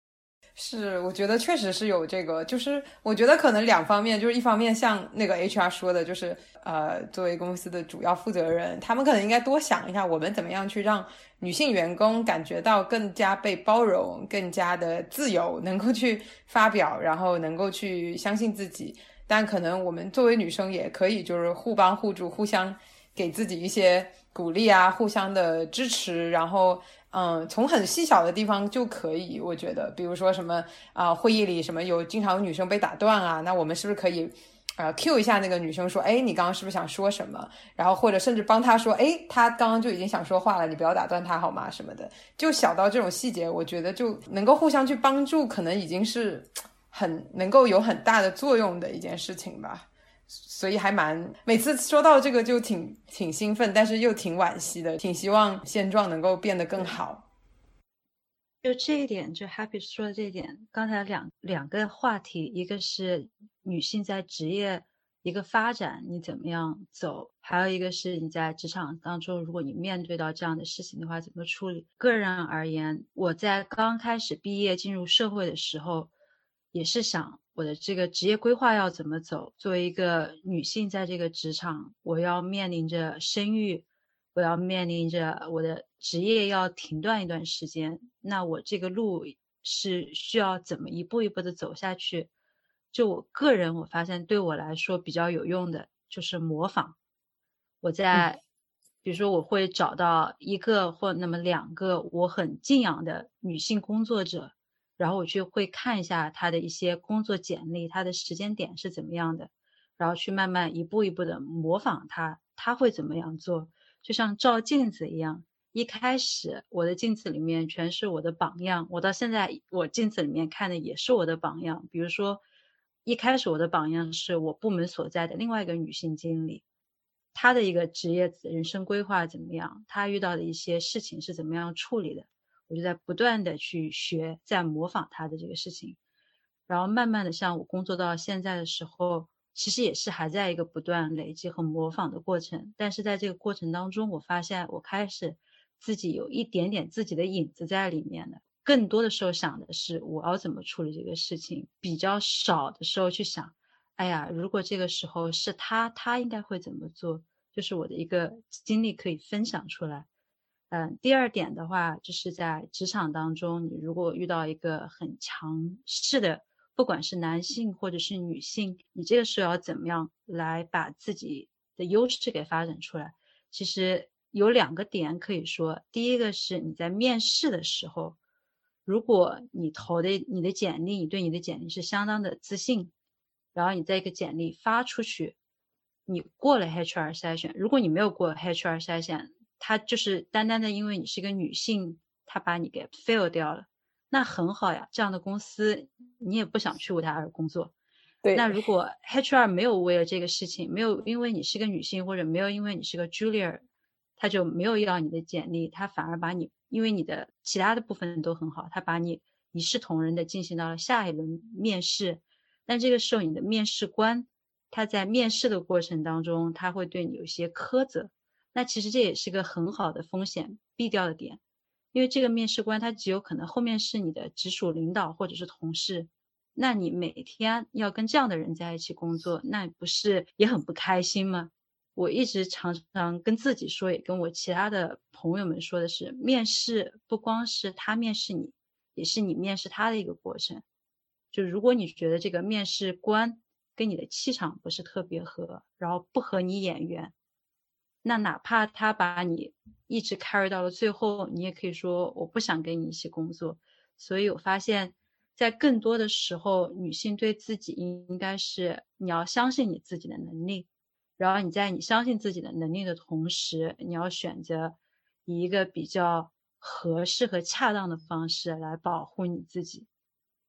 是，我觉得确实是有这个，就是我觉得可能两方面，就是一方面像那个 HR 说的，就是呃，作为公司的主要负责人，他们可能应该多想一下，我们怎么样去让女性员工感觉到更加被包容，更加的自由，能够去发表，然后能够去相信自己。但可能我们作为女生也可以就是互帮互助，互相给自己一些鼓励啊，互相的支持，然后。嗯，从很细小的地方就可以，我觉得，比如说什么啊，会议里什么有经常有女生被打断啊，那我们是不是可以，呃，Q 一下那个女生说，哎，你刚刚是不是想说什么？然后或者甚至帮她说，哎，她刚刚就已经想说话了，你不要打断她好吗？什么的，就小到这种细节，我觉得就能够互相去帮助，可能已经是很能够有很大的作用的一件事情吧。所以还蛮每次说到这个就挺挺兴奋，但是又挺惋惜的，挺希望现状能够变得更好。就这一点，就 Happy 说的这一点，刚才两两个话题，一个是女性在职业一个发展你怎么样走，还有一个是你在职场当中，如果你面对到这样的事情的话，怎么处理？个人而言，我在刚开始毕业进入社会的时候，也是想。我的这个职业规划要怎么走？作为一个女性，在这个职场，我要面临着生育，我要面临着我的职业要停断一段时间。那我这个路是需要怎么一步一步的走下去？就我个人，我发现对我来说比较有用的就是模仿。我在，比如说，我会找到一个或那么两个我很敬仰的女性工作者。然后我去会看一下他的一些工作简历，他的时间点是怎么样的，然后去慢慢一步一步的模仿他，他会怎么样做，就像照镜子一样。一开始我的镜子里面全是我的榜样，我到现在我镜子里面看的也是我的榜样。比如说，一开始我的榜样是我部门所在的另外一个女性经理，她的一个职业人生规划怎么样，她遇到的一些事情是怎么样处理的。我就在不断的去学，在模仿他的这个事情，然后慢慢的，像我工作到现在的时候，其实也是还在一个不断累积和模仿的过程。但是在这个过程当中，我发现我开始自己有一点点自己的影子在里面了。更多的时候想的是我要怎么处理这个事情，比较少的时候去想，哎呀，如果这个时候是他，他应该会怎么做？就是我的一个经历可以分享出来。嗯，第二点的话，就是在职场当中，你如果遇到一个很强势的，不管是男性或者是女性，你这个时候要怎么样来把自己的优势给发展出来？其实有两个点可以说，第一个是你在面试的时候，如果你投的你的简历，你对你的简历是相当的自信，然后你在一个简历发出去，你过了 HR 筛选，如果你没有过 HR 筛选。他就是单单的因为你是一个女性，他把你给 fail 掉了，那很好呀。这样的公司你也不想去为他而工作。对。那如果 HR 没有为了这个事情，没有因为你是个女性，或者没有因为你是个 Julia，他就没有要你的简历，他反而把你因为你的其他的部分都很好，他把你一视同仁的进行到了下一轮面试。但这个时候你的面试官他在面试的过程当中，他会对你有一些苛责。那其实这也是个很好的风险避掉的点，因为这个面试官他极有可能后面是你的直属领导或者是同事，那你每天要跟这样的人在一起工作，那不是也很不开心吗？我一直常常跟自己说，也跟我其他的朋友们说的是，面试不光是他面试你，也是你面试他的一个过程。就如果你觉得这个面试官跟你的气场不是特别合，然后不合你眼缘，那哪怕他把你一直 carry 到了最后，你也可以说我不想跟你一起工作。所以我发现，在更多的时候，女性对自己应该是你要相信你自己的能力，然后你在你相信自己的能力的同时，你要选择以一个比较合适和恰当的方式来保护你自己。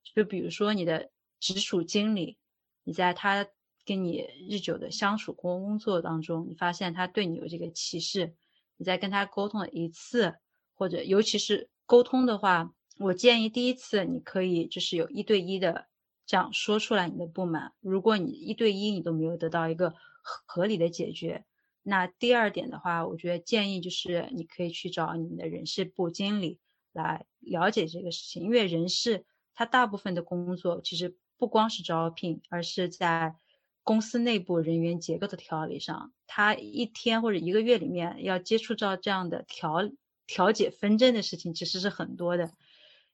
就比如说你的直属经理，你在他跟你日久的相处工工作当中，你发现他对你有这个歧视，你在跟他沟通一次，或者尤其是沟通的话，我建议第一次你可以就是有一对一的这样说出来你的不满。如果你一对一你都没有得到一个合理的解决，那第二点的话，我觉得建议就是你可以去找你们的人事部经理来了解这个事情，因为人事。他大部分的工作其实不光是招聘，而是在公司内部人员结构的调理上。他一天或者一个月里面要接触到这样的调调解纷争的事情，其实是很多的。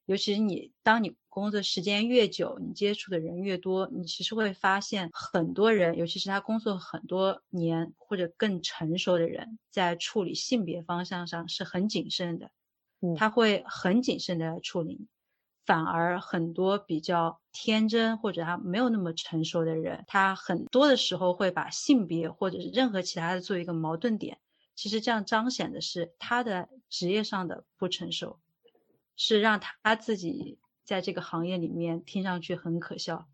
尤其是你当你工作时间越久，你接触的人越多，你其实会发现很多人，尤其是他工作很多年或者更成熟的人，在处理性别方向上是很谨慎的。他会很谨慎的处理。反而很多比较天真或者他没有那么成熟的人，他很多的时候会把性别或者是任何其他的做一个矛盾点。其实这样彰显的是他的职业上的不成熟，是让他自己在这个行业里面听上去很可笑。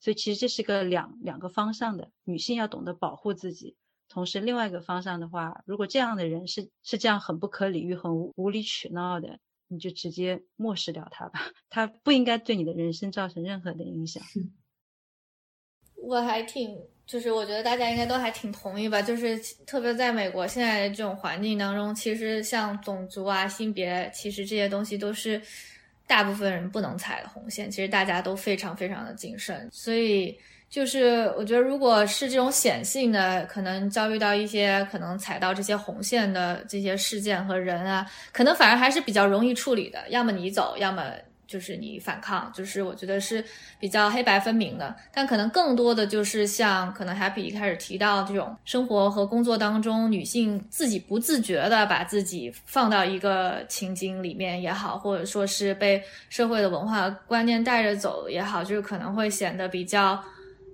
所以其实这是个两两个方向的，女性要懂得保护自己，同时另外一个方向的话，如果这样的人是是这样很不可理喻、很无无理取闹的。你就直接漠视掉他吧，他不应该对你的人生造成任何的影响。我还挺，就是我觉得大家应该都还挺同意吧，就是特别在美国现在这种环境当中，其实像种族啊、性别，其实这些东西都是大部分人不能踩的红线。其实大家都非常非常的谨慎，所以。就是我觉得，如果是这种显性的，可能遭遇到一些可能踩到这些红线的这些事件和人啊，可能反而还是比较容易处理的。要么你走，要么就是你反抗，就是我觉得是比较黑白分明的。但可能更多的就是像可能 Happy 一开始提到这种生活和工作当中，女性自己不自觉的把自己放到一个情景里面也好，或者说是被社会的文化观念带着走也好，就是可能会显得比较。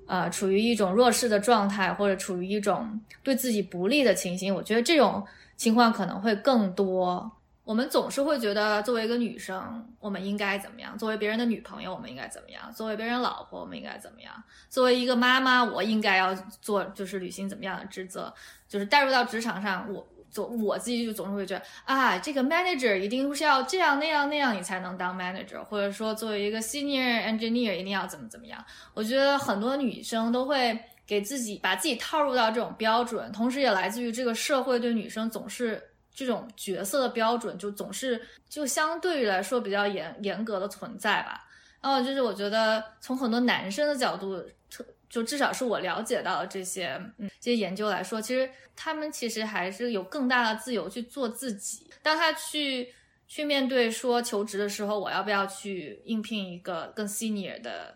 呃，处于一种弱势的状态，或者处于一种对自己不利的情形，我觉得这种情况可能会更多。我们总是会觉得，作为一个女生，我们应该怎么样；作为别人的女朋友，我们应该怎么样；作为别人老婆，我们应该怎么样；作为一个妈妈，我应该要做，就是履行怎么样的职责，就是带入到职场上，我。总我自己就总是会觉得啊，这个 manager 一定是要这样那样那样，你才能当 manager，或者说作为一个 senior engineer 一定要怎么怎么样。我觉得很多女生都会给自己把自己套入到这种标准，同时也来自于这个社会对女生总是这种角色的标准，就总是就相对于来说比较严严格的存在吧。然后就是我觉得从很多男生的角度。就至少是我了解到这些，嗯，这些研究来说，其实他们其实还是有更大的自由去做自己。当他去去面对说求职的时候，我要不要去应聘一个更 senior 的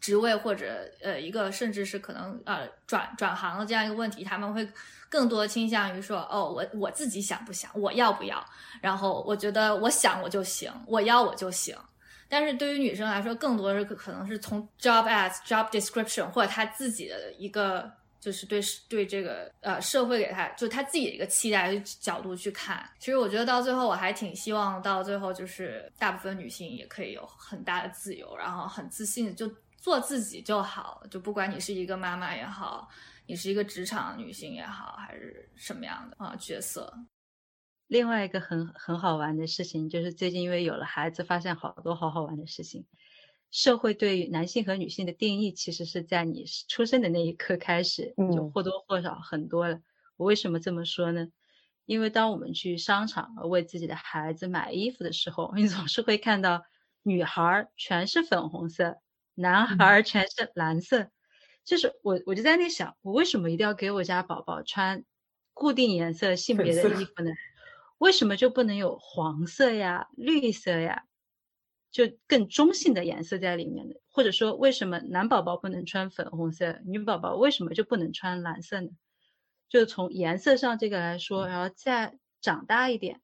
职位，或者呃一个甚至是可能呃转转行的这样一个问题，他们会更多倾向于说，哦，我我自己想不想，我要不要？然后我觉得我想我就行，我要我就行。但是对于女生来说，更多是可能是从 job as job description 或者她自己的一个就是对对这个呃社会给她就她自己的一个期待的角度去看。其实我觉得到最后，我还挺希望到最后就是大部分女性也可以有很大的自由，然后很自信就做自己就好。就不管你是一个妈妈也好，你是一个职场女性也好，还是什么样的啊角色。另外一个很很好玩的事情，就是最近因为有了孩子，发现好多好好玩的事情。社会对男性和女性的定义，其实是在你出生的那一刻开始，就或多或少很多了。我为什么这么说呢？因为当我们去商场为自己的孩子买衣服的时候，你总是会看到女孩全是粉红色，男孩全是蓝色。就是我我就在那想，我为什么一定要给我家宝宝穿固定颜色性别的衣服呢？为什么就不能有黄色呀、绿色呀，就更中性的颜色在里面呢？或者说，为什么男宝宝不能穿粉红色，女宝宝为什么就不能穿蓝色呢？就从颜色上这个来说，然后再长大一点，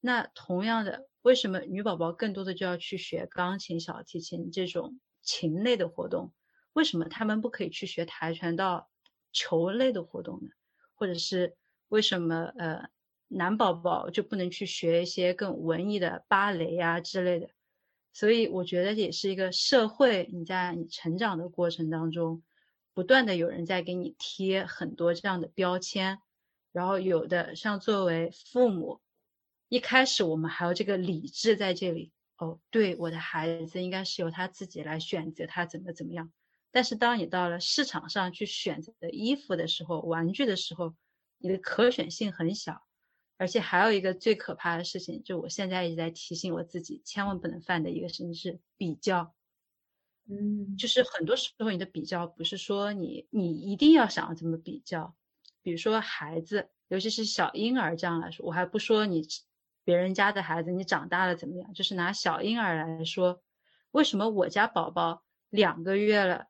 那同样的，为什么女宝宝更多的就要去学钢琴、小提琴这种琴类的活动？为什么他们不可以去学跆拳道、球类的活动呢？或者是为什么呃？男宝宝就不能去学一些更文艺的芭蕾啊之类的，所以我觉得也是一个社会，你在你成长的过程当中，不断的有人在给你贴很多这样的标签，然后有的像作为父母，一开始我们还有这个理智在这里，哦，对，我的孩子应该是由他自己来选择他怎么怎么样，但是当你到了市场上去选择的衣服的时候，玩具的时候，你的可选性很小。而且还有一个最可怕的事情，就我现在一直在提醒我自己，千万不能犯的一个事情是比较。嗯，就是很多时候你的比较不是说你你一定要想要怎么比较，比如说孩子，尤其是小婴儿这样来说，我还不说你别人家的孩子，你长大了怎么样？就是拿小婴儿来说，为什么我家宝宝两个月了？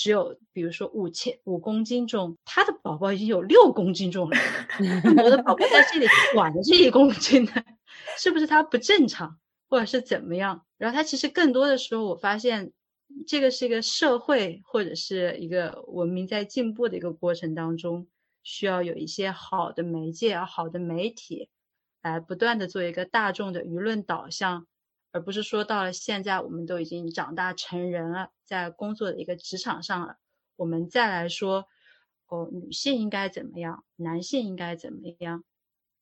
只有比如说五千五公斤重，他的宝宝已经有六公斤重了。我的宝宝在这里管着这一公斤呢，是不是他不正常，或者是怎么样？然后他其实更多的时候，我发现这个是一个社会或者是一个文明在进步的一个过程当中，需要有一些好的媒介、好的媒体来不断的做一个大众的舆论导向。而不是说到了现在，我们都已经长大成人了，在工作的一个职场上了，我们再来说，哦，女性应该怎么样，男性应该怎么样，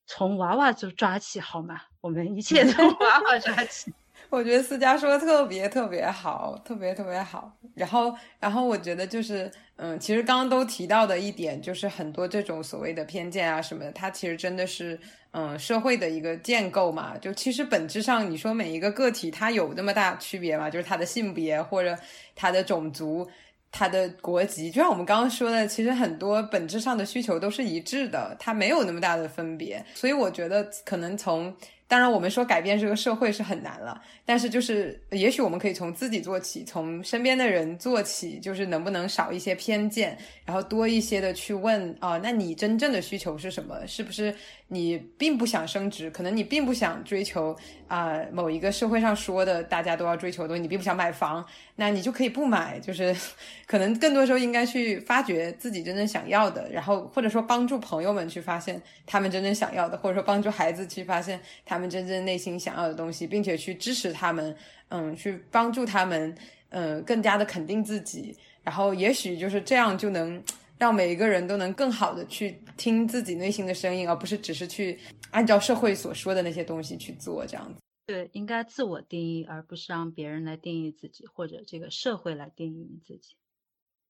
从娃娃就抓起好吗？我们一切 从娃娃抓起。我觉得思佳说的特别特别好，特别特别好。然后，然后我觉得就是，嗯，其实刚刚都提到的一点，就是很多这种所谓的偏见啊什么的，它其实真的是，嗯，社会的一个建构嘛。就其实本质上，你说每一个个体他有那么大区别吗？就是他的性别或者他的种族、他的国籍，就像我们刚刚说的，其实很多本质上的需求都是一致的，它没有那么大的分别。所以我觉得可能从。当然，我们说改变这个社会是很难了，但是就是也许我们可以从自己做起，从身边的人做起，就是能不能少一些偏见，然后多一些的去问啊，那你真正的需求是什么？是不是你并不想升职？可能你并不想追求啊某一个社会上说的大家都要追求的东西，你并不想买房，那你就可以不买，就是 可能更多时候应该去发掘自己真正想要的，然后或者说帮助朋友们去发现他们真正想要的，或者说帮助孩子去发现他。他们真正内心想要的东西，并且去支持他们，嗯，去帮助他们，嗯，更加的肯定自己，然后也许就是这样，就能让每一个人都能更好的去听自己内心的声音，而不是只是去按照社会所说的那些东西去做这样子。对，应该自我定义，而不是让别人来定义自己，或者这个社会来定义你自己。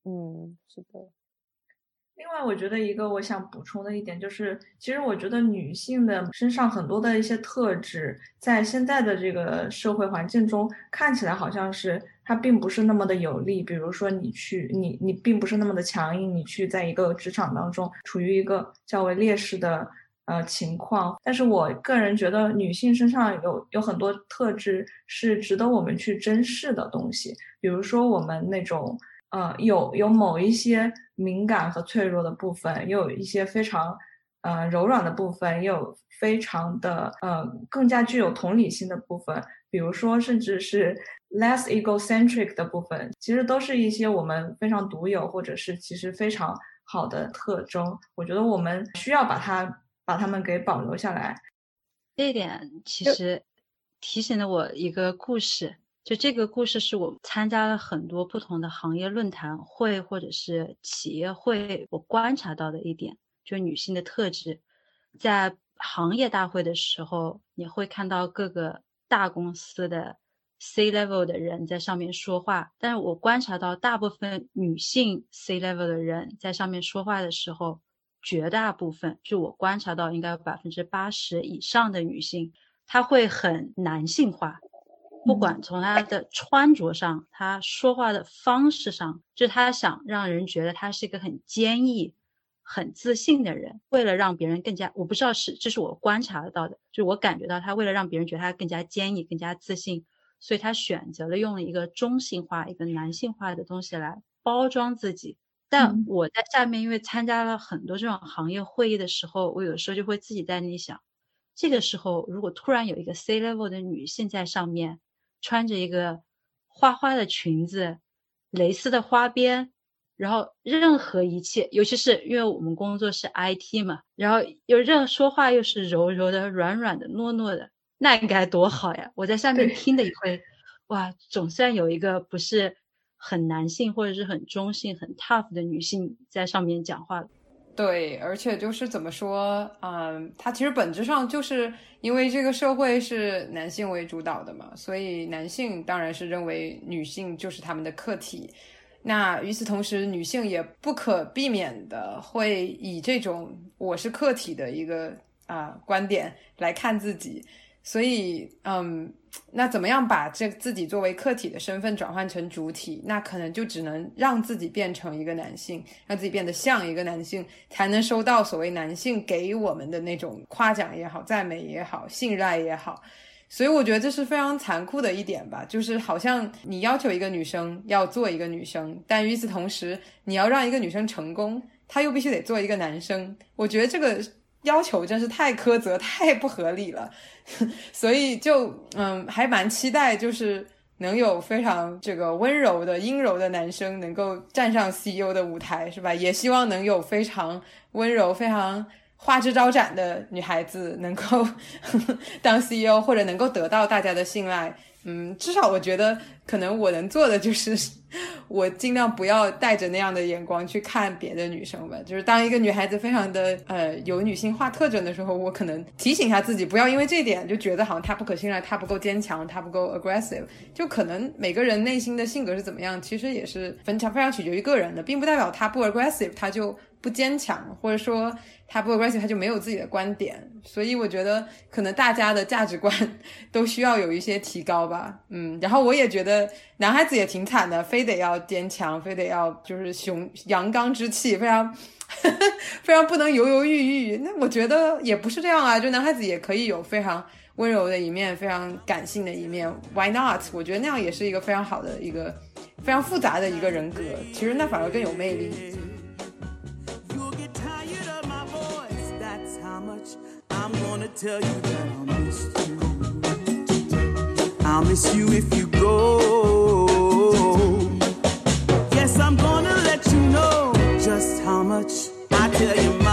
嗯，是的。另外，我觉得一个我想补充的一点就是，其实我觉得女性的身上很多的一些特质，在现在的这个社会环境中，看起来好像是它并不是那么的有利。比如说，你去你你并不是那么的强硬，你去在一个职场当中处于一个较为劣势的呃情况。但是我个人觉得，女性身上有有很多特质是值得我们去珍视的东西，比如说我们那种。呃，有有某一些敏感和脆弱的部分，也有一些非常呃柔软的部分，也有非常的呃更加具有同理心的部分。比如说，甚至是 less egocentric 的部分，其实都是一些我们非常独有，或者是其实非常好的特征。我觉得我们需要把它把它们给保留下来。这一点其实提醒了我一个故事。就这个故事是我参加了很多不同的行业论坛会或者是企业会，我观察到的一点，就女性的特质，在行业大会的时候，你会看到各个大公司的 C level 的人在上面说话，但是我观察到大部分女性 C level 的人在上面说话的时候，绝大部分就我观察到应该有百分之八十以上的女性，她会很男性化。不管从他的穿着上，他说话的方式上，就他想让人觉得他是一个很坚毅、很自信的人，为了让别人更加，我不知道是这是我观察得到的，就是我感觉到他为了让别人觉得他更加坚毅、更加自信，所以他选择了用了一个中性化、一个男性化的东西来包装自己。但我在下面，因为参加了很多这种行业会议的时候，我有时候就会自己在那里想，这个时候如果突然有一个 C level 的女性在上面，穿着一个花花的裙子、蕾丝的花边，然后任何一切，尤其是因为我们工作是 IT 嘛，然后又任说话又是柔柔的、软软的、糯糯的，那该多好呀！我在下面听的也会，哇，总算有一个不是。很男性或者是很中性、很 tough 的女性在上面讲话对，而且就是怎么说，嗯，它其实本质上就是因为这个社会是男性为主导的嘛，所以男性当然是认为女性就是他们的客体。那与此同时，女性也不可避免的会以这种我是客体的一个啊观点来看自己。所以，嗯，那怎么样把这自己作为客体的身份转换成主体？那可能就只能让自己变成一个男性，让自己变得像一个男性，才能收到所谓男性给我们的那种夸奖也好、赞美也好、信赖也好。所以我觉得这是非常残酷的一点吧，就是好像你要求一个女生要做一个女生，但与此同时，你要让一个女生成功，她又必须得做一个男生。我觉得这个。要求真是太苛责、太不合理了，所以就嗯，还蛮期待，就是能有非常这个温柔的、阴柔的男生能够站上 CEO 的舞台，是吧？也希望能有非常温柔、非常花枝招展的女孩子能够 当 CEO，或者能够得到大家的信赖。嗯，至少我觉得，可能我能做的就是，我尽量不要带着那样的眼光去看别的女生吧。就是当一个女孩子非常的呃有女性化特征的时候，我可能提醒一下自己，不要因为这点就觉得好像她不可信赖，她不够坚强，她不够 aggressive。就可能每个人内心的性格是怎么样，其实也是非常非常取决于个人的，并不代表她不 aggressive，她就不坚强，或者说。他不 aggressive，他就没有自己的观点，所以我觉得可能大家的价值观 都需要有一些提高吧。嗯，然后我也觉得男孩子也挺惨的，非得要坚强，非得要就是雄阳刚之气，非常 非常不能犹犹豫豫。那我觉得也不是这样啊，就男孩子也可以有非常温柔的一面，非常感性的一面。Why not？我觉得那样也是一个非常好的一个非常复杂的一个人格，其实那反而更有魅力。I'm gonna tell you that I'll miss you. I'll miss you if you go. Yes, I'm gonna let you know just how much I tell you.